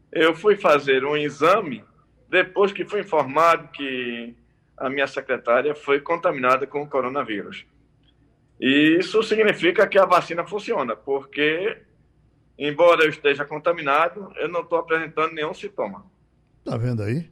eu fui fazer um exame depois que fui informado que a minha secretária foi contaminada com o coronavírus. E isso significa que a vacina funciona, porque, embora eu esteja contaminado, eu não estou apresentando nenhum sintoma. Tá vendo aí?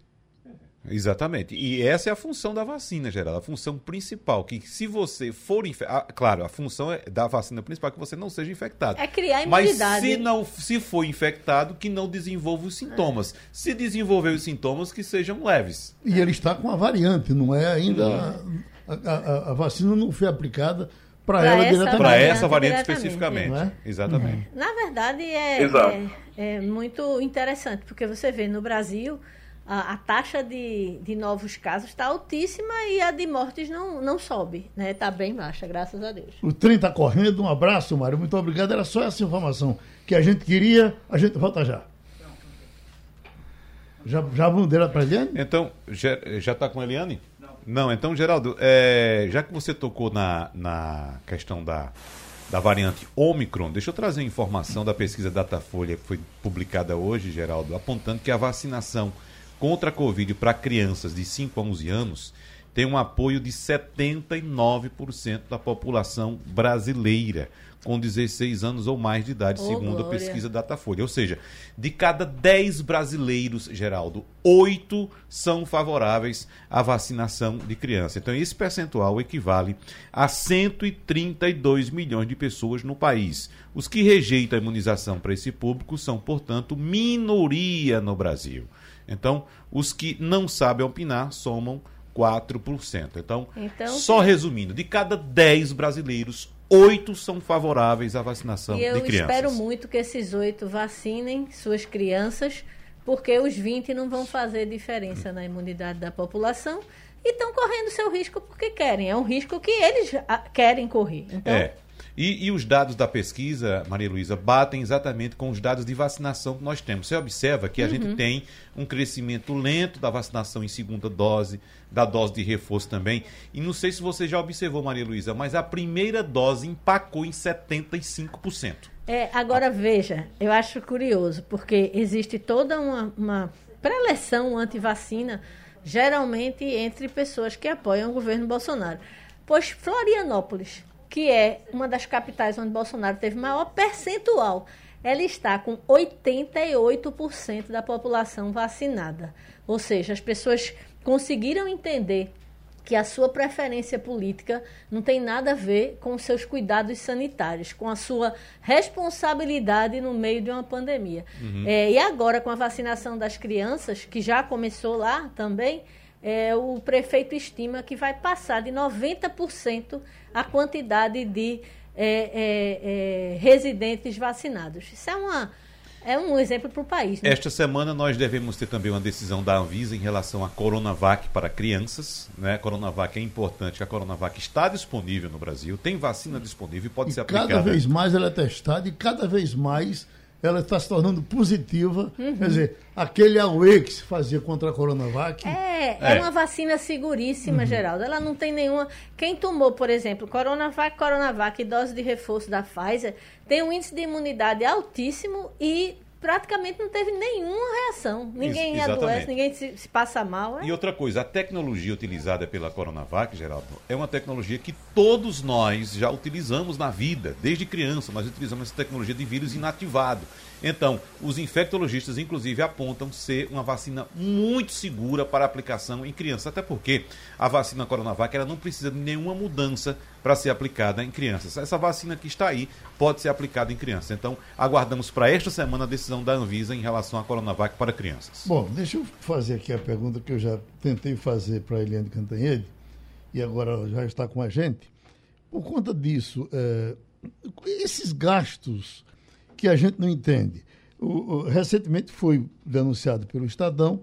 Exatamente. E essa é a função da vacina, geral. A função principal, que se você for infectado. Ah, claro, a função é da vacina principal é que você não seja infectado. É criar imunidade. Mas se, não, se for infectado, que não desenvolva os sintomas. É. Se desenvolver os sintomas, que sejam leves. E ele está com a variante, não é ainda. A, a, a vacina não foi aplicada para ela diretamente. Para essa variante especificamente. É? Exatamente. É. Na verdade, é, é, é, muito interessante, porque você vê no Brasil. A, a taxa de, de novos casos está altíssima e a de mortes não, não sobe, né? Está bem baixa, graças a Deus. O trem está correndo. Um abraço, Mário. Muito obrigado. Era só essa informação que a gente queria. A gente volta já. Já, já vamos para a Eliane? Então, já está com a Eliane? Não, então, Geraldo, é, já que você tocou na, na questão da, da variante Omicron. Deixa eu trazer informação da pesquisa Datafolha que foi publicada hoje, Geraldo, apontando que a vacinação contra a Covid para crianças de 5 a 11 anos tem um apoio de 79% da população brasileira com 16 anos ou mais de idade, Oh, segundo a glória. pesquisa Datafolha. Ou seja, de cada 10 brasileiros, Geraldo, 8 são favoráveis à vacinação de criança. Então, esse percentual equivale a 132 milhões de pessoas no país. Os que rejeitam a imunização para esse público são, portanto, minoria no Brasil. Então, os que não sabem opinar somam 4%. Então, Então, só resumindo, de cada 10 brasileiros, 8 são favoráveis à vacinação E eu de crianças. espero muito que esses oito vacinem suas crianças, porque os 20 não vão fazer diferença na imunidade da população e estão correndo seu risco porque querem. É um risco que eles ah, querem correr. Então, É. E, e os dados da pesquisa, Maria Luísa, batem exatamente com os dados de vacinação que nós temos. Você observa que a Uhum. gente tem um crescimento lento da vacinação em segunda dose, da dose de reforço também. E não sei se você já observou, Maria Luísa, mas a primeira dose empacou em 75%. É, agora veja, eu acho curioso, porque existe toda uma, uma preleção anti-vacina, geralmente entre pessoas que apoiam o governo Bolsonaro. Pois Florianópolis, que é uma das capitais onde Bolsonaro teve maior percentual, ela está com 88% da população vacinada. Ou seja, as pessoas conseguiram entender que a sua preferência política não tem nada a ver com os seus cuidados sanitários, com a sua responsabilidade no meio de uma pandemia. É, e agora, com a vacinação das crianças, que já começou lá também, é, o prefeito estima que vai passar de 90% a quantidade de é, é, é, residentes vacinados. Isso é, uma, é um exemplo para o país. Né? Esta semana nós devemos ter também uma decisão da Anvisa em relação à Coronavac para crianças. Né? A Coronavac é importante, a Coronavac está disponível no Brasil, tem vacina disponível e pode E ser aplicada. cada vez mais ela é testada e cada vez mais ela está se tornando positiva. Uhum. Quer dizer, aquele AUE que se fazia contra a Coronavac, É, é, É. uma vacina seguríssima, Geraldo. Ela não tem nenhuma. Quem tomou, por exemplo, Coronavac, Coronavac e dose de reforço da Pfizer, tem um índice de imunidade altíssimo e praticamente não teve nenhuma reação. Ninguém Ex- exatamente. adoece, ninguém se, se passa mal. é? E outra coisa, a tecnologia utilizada pela Coronavac, Geraldo, é uma tecnologia que todos nós já utilizamos na vida. Desde criança, nós utilizamos essa tecnologia de vírus inativado. Então, os infectologistas, inclusive, apontam ser uma vacina muito segura para aplicação em crianças. Até porque a vacina Coronavac ela não precisa de nenhuma mudança para ser aplicada em crianças. Essa vacina que está aí pode ser aplicada em crianças. Então, aguardamos para esta semana a decisão da Anvisa em relação à Coronavac para crianças. Bom, deixa eu fazer aqui a pergunta que eu já tentei fazer para a Eliane Cantanhede e agora já está com a gente. Por conta disso, é, esses gastos que a gente não entende. O- o- recentemente foi denunciado pelo Estadão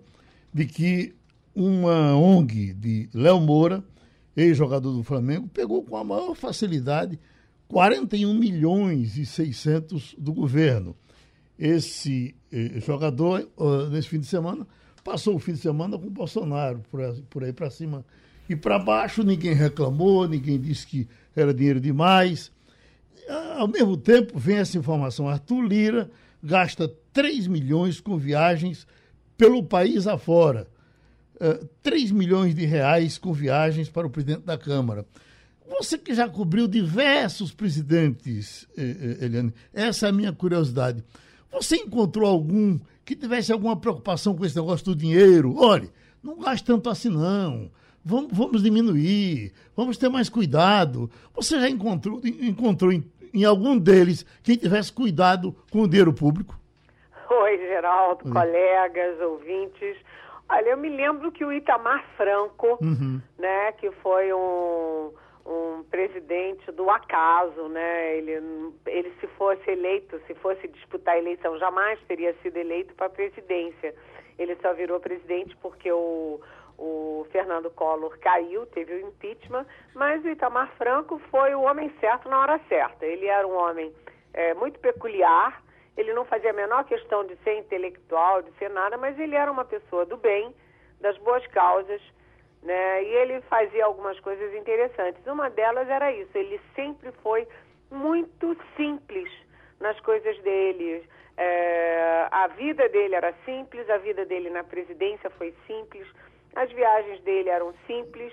de que uma ONG de Léo Moura, ex-jogador do Flamengo, pegou com a maior facilidade 41 milhões e 600 do governo esse eh, jogador, ah, nesse fim de semana, passou o fim de semana com o Bolsonaro, por, por aí para cima e para baixo, ninguém reclamou, ninguém disse que era dinheiro demais. Ao mesmo tempo, vem essa informação: Arthur Lira gasta 3 milhões com viagens pelo país afora. Eh, 3 milhões de reais com viagens para o presidente da Câmara. Você que já cobriu diversos presidentes, eh, eh, Eliane, essa é a minha curiosidade. Você encontrou algum que tivesse alguma preocupação com esse negócio do dinheiro? Olhe, não gaste tanto assim não. Vamos, vamos diminuir, vamos ter mais cuidado. Você já encontrou, encontrou em, em algum deles quem tivesse cuidado com o dinheiro público? Oi, Geraldo, colegas, ouvintes. Olha, eu me lembro que o Itamar Franco, né, que foi um, um presidente do acaso, né, ele, ele se fosse eleito, se fosse disputar a eleição, jamais teria sido eleito para a presidência. Ele só virou presidente porque o, o Fernando Collor caiu, teve o impeachment, mas o Itamar Franco foi o homem certo na hora certa. Ele era um homem eh, muito peculiar, ele não fazia a menor questão de ser intelectual, de ser nada, mas ele era uma pessoa do bem, das boas causas, né? E ele fazia algumas coisas interessantes. Uma delas era isso, ele sempre foi muito simples nas coisas dele. É, a vida dele era simples, a vida dele na presidência foi simples, as viagens dele eram simples,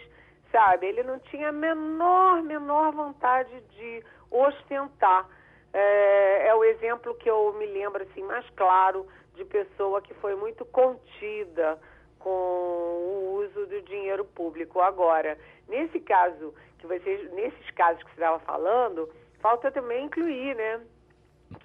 sabe? Ele não tinha a menor, menor vontade de ostentar. É, é o exemplo que eu me lembro assim mais claro de pessoa que foi muito contida com o uso do dinheiro público. Agora, nesse caso que vocês, nesses casos que você estava falando, falta também incluir, né,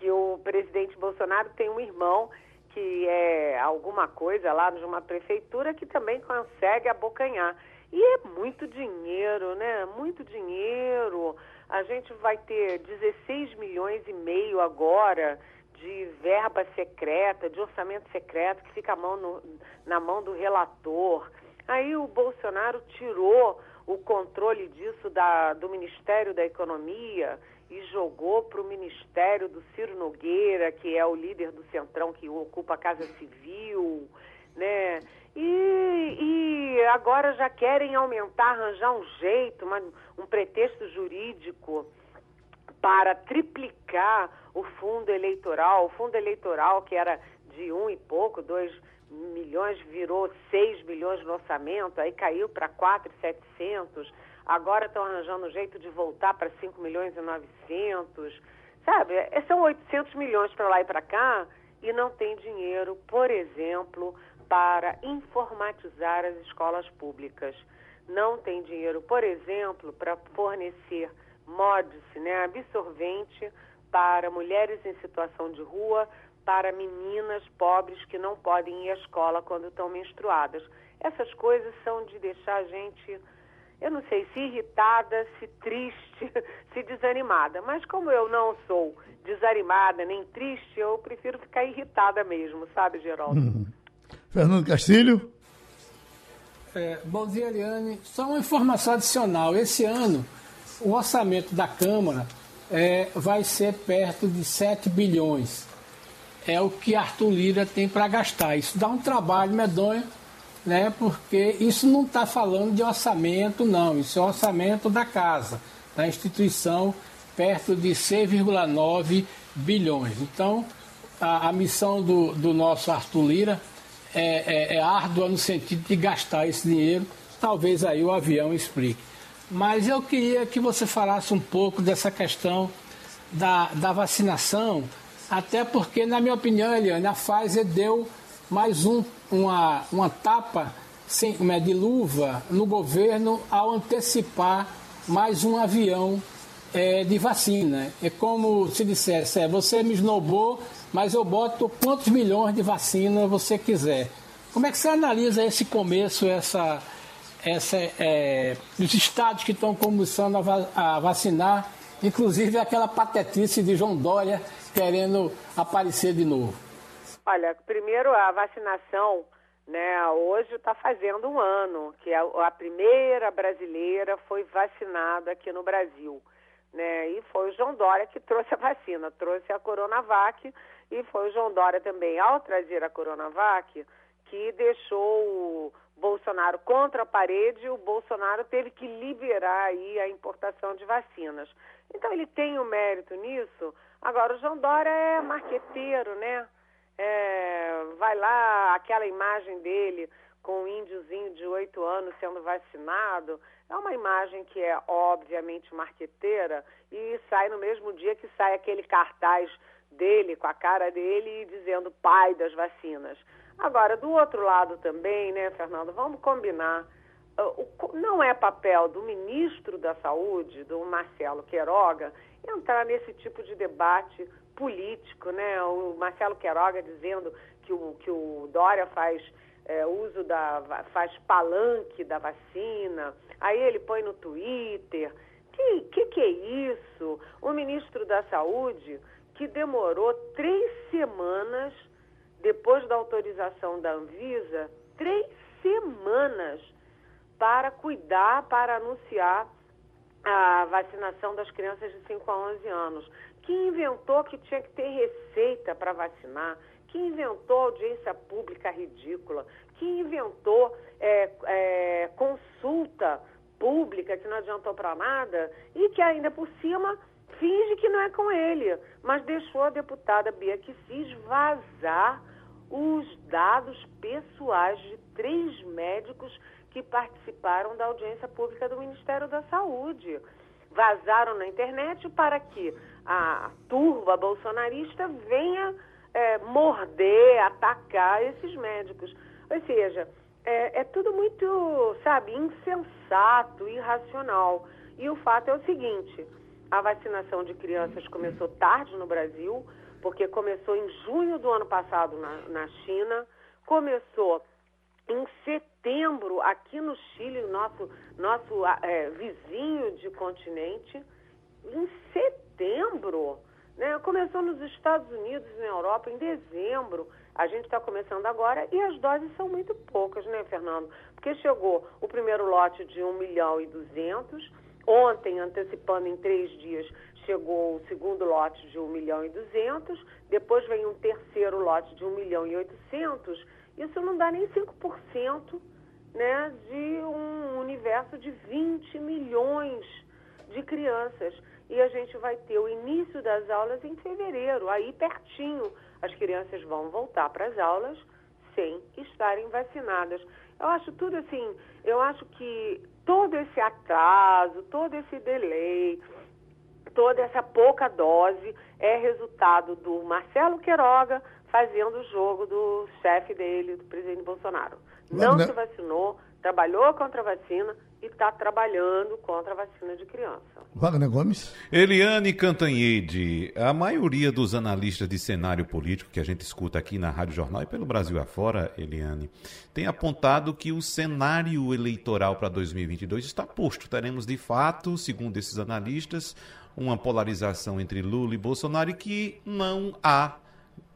que o presidente Bolsonaro tem um irmão que é alguma coisa lá de uma prefeitura que também consegue abocanhar. E é muito dinheiro, né? Muito dinheiro. A gente vai ter 16 milhões e meio agora de verba secreta, de orçamento secreto, que fica mão no, na mão do relator. Aí o Bolsonaro tirou o controle disso da, do Ministério da Economia e jogou para o Ministério do Ciro Nogueira, que é o líder do Centrão que ocupa a Casa Civil, né? E, e agora já querem aumentar, arranjar um jeito, uma, um pretexto jurídico para triplicar o fundo eleitoral. O fundo eleitoral, que era de um e pouco, dois milhões, virou seis milhões no orçamento, aí caiu para quatro e setecentos. Agora estão arranjando um jeito de voltar para 5 milhões e 900. Sabe, é, são 800 milhões para lá e para cá e não tem dinheiro, por exemplo, para informatizar as escolas públicas. Não tem dinheiro, por exemplo, para fornecer MODS, né, absorvente para mulheres em situação de rua, para meninas pobres que não podem ir à escola quando estão menstruadas. Essas coisas são de deixar a gente, eu não sei, se irritada, se triste, se desanimada. Mas como eu não sou desanimada nem triste, eu prefiro ficar irritada mesmo, sabe, Geraldo? Uhum. Fernando Castilho. É, bom dia, Eliane. Só uma informação adicional. Esse ano, o orçamento da Câmara é, vai ser perto de 7 bilhões. É o que Arthur Lira tem para gastar. Isso dá um trabalho medonho, né? porque isso não está falando de orçamento, não. Isso é orçamento da casa, da instituição, perto de 6,9 bilhões. Então, a, a missão do, do nosso Arthur Lira é, é, é árdua no sentido de gastar esse dinheiro. Talvez aí o avião explique. Mas eu queria que você falasse um pouco dessa questão da, da vacinação, até porque, na minha opinião, Eliane, a Pfizer deu mais um, uma, uma tapa sem, é, de luva no governo ao antecipar mais um avião é, de vacina. É como se dissesse, é, você me esnobou, mas eu boto quantos milhões de vacina você quiser. Como é que você analisa esse começo, essa, essa, é, os estados que estão começando a, va a, vacinar, inclusive aquela patetice de João Dória querendo aparecer de novo? Olha, primeiro a vacinação, né, hoje está fazendo um ano que a, a primeira brasileira foi vacinada aqui no Brasil. Né? E foi o João Dória que trouxe a vacina, trouxe a Coronavac e foi o João Dória também, ao trazer a Coronavac, que deixou o Bolsonaro contra a parede, o Bolsonaro teve que liberar aí a importação de vacinas. Então ele tem o um mérito nisso. Agora o João Dória é marqueteiro, né? É, vai lá, aquela imagem dele com um índiozinho de oito anos sendo vacinado, é uma imagem que é obviamente marqueteira e sai no mesmo dia que sai aquele cartaz dele, com a cara dele, dizendo pai das vacinas. Agora, do outro lado também, né, Fernando, vamos combinar. Ah, não é papel do ministro da Saúde, do Marcelo Queiroga, entrar nesse tipo de debate político, né? O Marcelo Queiroga dizendo que o, que o Dória faz é, uso da faz palanque da vacina, aí ele põe no Twitter. Que, que que é isso? O ministro da Saúde que demorou três semanas depois da autorização da Anvisa, três semanas para cuidar, para anunciar a vacinação das crianças de 5 a 11 anos. Que inventou que tinha que ter receita para vacinar, que inventou audiência pública ridícula, que inventou é, é, consulta pública que não adiantou para nada e que ainda por cima finge que não é com ele, mas deixou a deputada Bia Kicis vazar os dados pessoais de três médicos que participaram da audiência pública do Ministério da Saúde. Vazaram na internet para que a turba bolsonarista venha é, morder, atacar esses médicos. Ou seja, é, é tudo muito, sabe, insensato, irracional. E o fato é o seguinte: a vacinação de crianças começou tarde no Brasil, porque começou em junho do ano passado na, na China, começou em setembro aqui no Chile, nosso, nosso é, vizinho de continente, em setembro. Né? Começou nos Estados Unidos na Europa em dezembro. A gente está começando agora e as doses são muito poucas, né, Fernando? Porque chegou o primeiro lote de 1 milhão e 200, ontem, antecipando em três dias, chegou o segundo lote de 1 milhão e 200, depois vem um terceiro lote de 1 milhão e 800, isso não dá nem 5% né, de um universo de 20 milhões de crianças. E a gente vai ter o início das aulas em fevereiro, aí pertinho. As crianças vão voltar para as aulas sem estarem vacinadas. Eu acho tudo assim, eu acho que todo esse atraso, todo esse delay, toda essa pouca dose é resultado do Marcelo Queiroga fazendo o jogo do chefe dele, do presidente Bolsonaro. Não se vacinou, trabalhou contra a vacina e está trabalhando contra a vacina de criança. Wagner Gomes. Eliane Cantanhede, a maioria dos analistas de cenário político que a gente escuta aqui na Rádio Jornal e pelo Brasil afora, Eliane, tem apontado que o cenário eleitoral para 2022 está posto. Teremos, de fato, segundo esses analistas, uma polarização entre Lula e Bolsonaro e que não há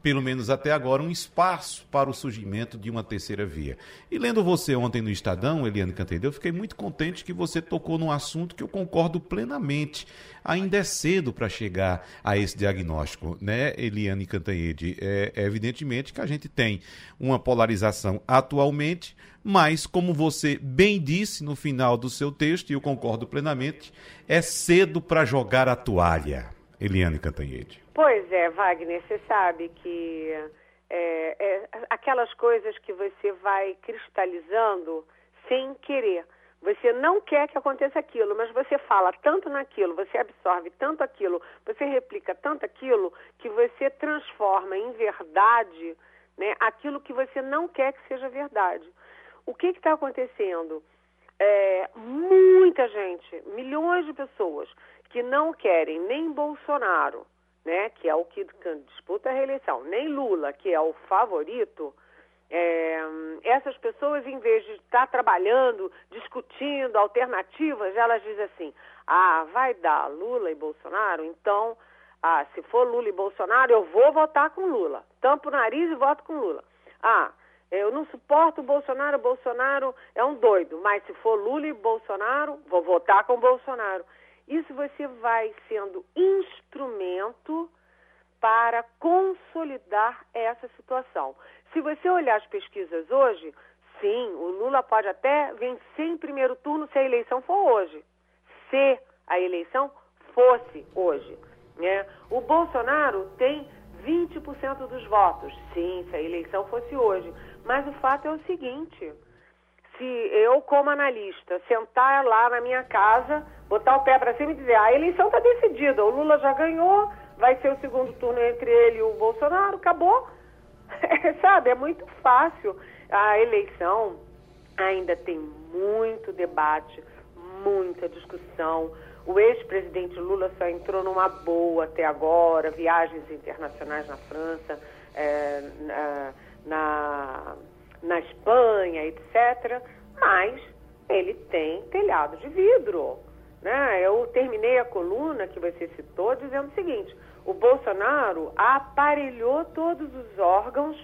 pelo menos até agora, um espaço para o surgimento de uma terceira via. E lendo você ontem no Estadão, Eliane Cantanhede, eu fiquei muito contente que você tocou num assunto que eu concordo plenamente. Ainda é cedo para chegar a esse diagnóstico, né, Eliane Cantanhede? É, é evidentemente que a gente tem uma polarização atualmente, mas, como você bem disse no final do seu texto, e eu concordo plenamente, é cedo para jogar a toalha. Eliane Cantanhede. Pois é, Wagner, você sabe que é, é, aquelas coisas que você vai cristalizando sem querer. Você não quer que aconteça aquilo, mas você fala tanto naquilo, você absorve tanto aquilo, você replica tanto aquilo, que você transforma em verdade né, aquilo que você não quer que seja verdade. O que está acontecendo? É, muita gente, milhões de pessoas, que não querem nem Bolsonaro, né, que é o que disputa a reeleição, nem Lula, que é o favorito, é, essas pessoas, em vez de estar trabalhando, discutindo alternativas, elas dizem assim: ah, vai dar Lula e Bolsonaro, então, ah, se for Lula e Bolsonaro, eu vou votar com Lula. Tampo o nariz e voto com Lula. Ah, eu não suporto o Bolsonaro, Bolsonaro é um doido, mas se for Lula e Bolsonaro, vou votar com Bolsonaro. Isso você vai sendo instrumento para consolidar essa situação. Se você olhar as pesquisas hoje, sim, o Lula pode até vencer em primeiro turno se a eleição for hoje. Se a eleição fosse hoje. Né? O Bolsonaro tem 20% dos votos, sim, se a eleição fosse hoje. Mas o fato é o seguinte: se eu, como analista, sentar lá na minha casa, botar o pé para cima e dizer: a eleição está decidida, o Lula já ganhou, vai ser o segundo turno entre ele e o Bolsonaro, acabou. Sabe, é muito fácil. A eleição ainda tem muito debate, muita discussão. O ex-presidente Lula só entrou numa boa até agora, viagens internacionais na França, é, na, na, na Espanha, etc. Mas ele tem telhado de vidro. Né? Eu terminei a coluna que você citou dizendo o seguinte: o Bolsonaro aparelhou todos os órgãos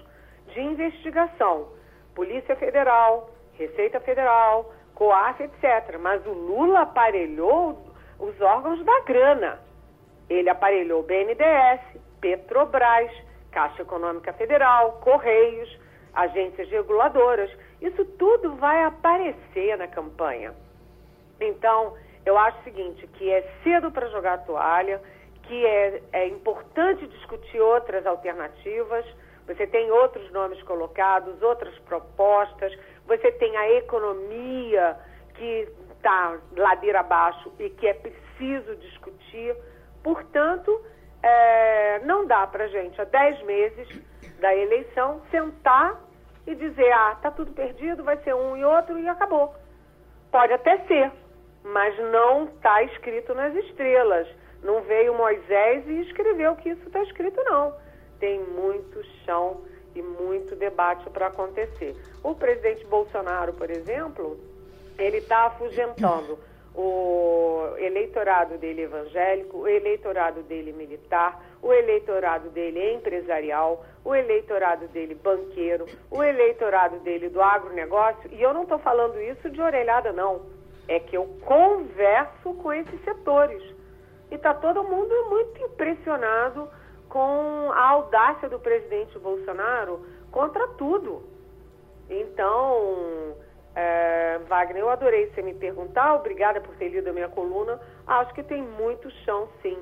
de investigação, Polícia Federal, Receita Federal, COAF, etc. Mas o Lula aparelhou os órgãos da grana. Ele aparelhou BNDES, Petrobras, Caixa Econômica Federal, Correios, agências reguladoras. Isso tudo vai aparecer na campanha. Então, eu acho o seguinte, que é cedo para jogar a toalha, que é, é importante discutir outras alternativas. Você tem outros nomes colocados, outras propostas. Você tem a economia que está ladeira abaixo e que é preciso discutir. Portanto, é, não dá para gente, há 10 meses da eleição, sentar e dizer: ah, está tudo perdido, vai ser um e outro e acabou. Pode até ser, mas não está escrito nas estrelas. Não veio Moisés e escreveu que isso está escrito, não. Tem muito chão e muito debate para acontecer. O presidente Bolsonaro, por exemplo, ele está afugentando o eleitorado dele evangélico, o eleitorado dele militar, o eleitorado dele empresarial, o eleitorado dele banqueiro, o eleitorado dele do agronegócio. E eu não estou falando isso de orelhada, não. É que eu converso com esses setores. E está todo mundo muito impressionado com a audácia do presidente Bolsonaro contra tudo. Então, é, Wagner, eu adorei você me perguntar, obrigada por ter lido a minha coluna. Acho que tem muito chão, sim,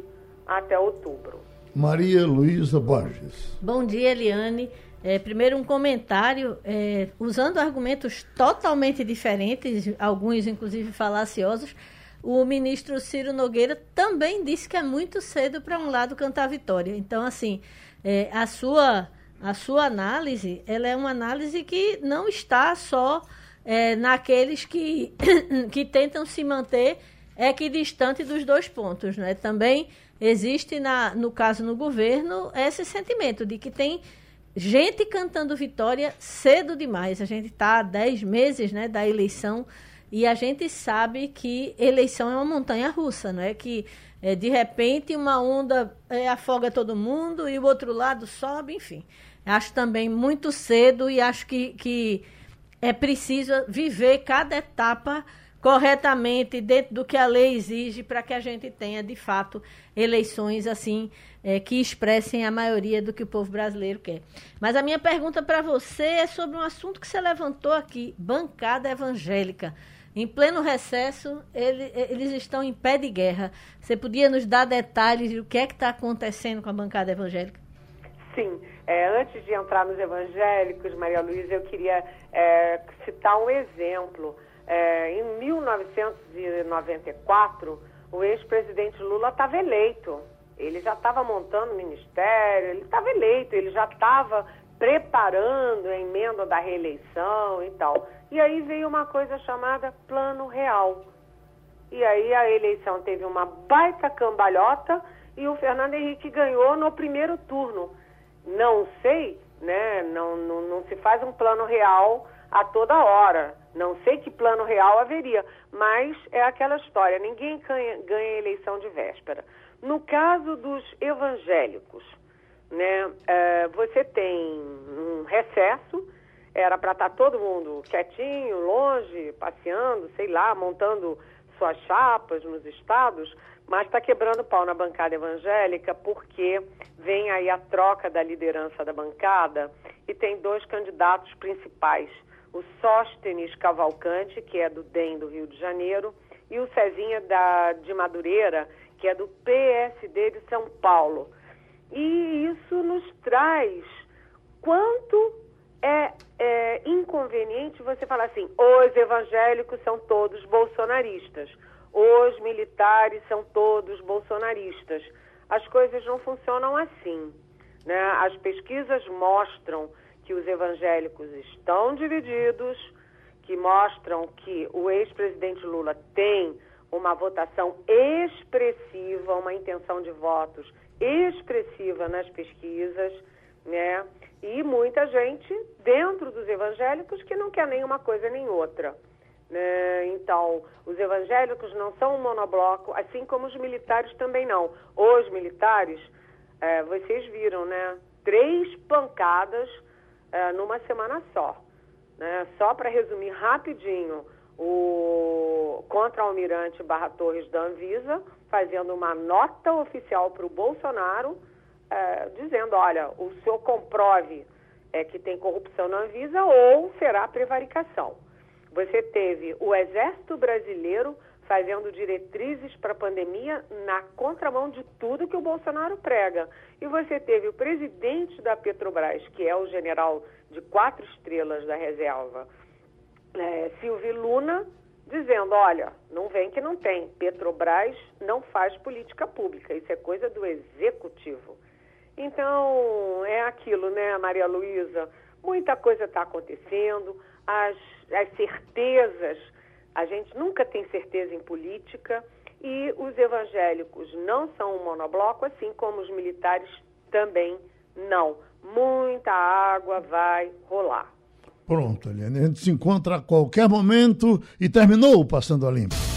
até outubro. Maria Luísa Borges. Bom dia, Eliane. É, primeiro, um comentário, é, usando argumentos totalmente diferentes, alguns inclusive falaciosos. O ministro Ciro Nogueira também disse que é muito cedo para um lado cantar vitória. Então, assim, é, a, sua, a sua análise, ela é uma análise que não está só é, naqueles que, que tentam se manter equidistante dos dois pontos. Né? Também existe, na, no caso no governo, esse sentimento de que tem gente cantando vitória cedo demais. A gente está há 10 meses né, da eleição e a gente sabe que eleição é uma montanha russa, não é? Que é, de repente uma onda é, afoga todo mundo e o outro lado sobe, enfim. Acho também muito cedo e acho que, que é preciso viver cada etapa corretamente dentro do que a lei exige para que a gente tenha de fato eleições assim é, que expressem a maioria do que o povo brasileiro quer. Mas a minha pergunta para você é sobre um assunto que você levantou aqui, bancada evangélica. Em pleno recesso, ele, eles estão em pé de guerra. Você podia nos dar detalhes do que é que está acontecendo com a bancada evangélica? Sim. É, antes de entrar nos evangélicos, Maria Luísa, eu queria é, citar um exemplo. É, em 1994, o ex-presidente Lula estava eleito. Ele já estava montando o ministério, ele estava eleito, ele já estava preparando a emenda da reeleição e tal. E aí veio uma coisa chamada Plano Real. E aí a eleição teve uma baita cambalhota e o Fernando Henrique ganhou no primeiro turno. Não sei, né? Não, não, não se faz um plano real a toda hora. Não sei que plano real haveria, mas é aquela história: ninguém ganha, ganha eleição de véspera. No caso dos evangélicos, né? É, você tem um recesso, era para estar tá todo mundo quietinho, longe, passeando, sei lá, montando suas chapas nos estados, mas está quebrando pau na bancada evangélica porque vem aí a troca da liderança da bancada e tem dois candidatos principais, o Sóstenes Cavalcante, que é do DEM do Rio de Janeiro, e o Cezinha da, de Madureira, que é do PSD de São Paulo. E isso nos traz quanto é, é inconveniente você falar assim, os evangélicos são todos bolsonaristas os militares são todos bolsonaristas. As coisas não funcionam assim. Né? As pesquisas mostram que os evangélicos estão divididos, que mostram que o ex-presidente Lula tem uma votação expressiva, uma intenção de votos expressiva nas pesquisas, né? E muita gente dentro dos evangélicos que não quer nem uma coisa nem outra. Né? Então, os evangélicos não são um monobloco, assim como os militares também não. Os militares, é, vocês viram, né? Três pancadas é, numa semana só. Né? Só para resumir rapidinho, o contra-almirante Barra Torres da Anvisa fazendo uma nota oficial para o Bolsonaro, é, dizendo, olha, o senhor comprove é, que tem corrupção na Anvisa ou será prevaricação. Você teve o Exército Brasileiro fazendo diretrizes para a pandemia na contramão de tudo que o Bolsonaro prega. E você teve o presidente da Petrobras, que é o general de quatro estrelas da reserva, é, Silvio Luna, dizendo: olha, não vem que não tem. Petrobras não faz política pública, isso é coisa do executivo. Então, é aquilo, né, Maria Luísa? Muita coisa está acontecendo, as, as certezas a gente nunca tem certeza em política e os evangélicos não são um monobloco, assim como os militares também não. Muita água vai rolar. Pronto, Eliane. A gente se encontra a qualquer momento e terminou o Passando a Limpo.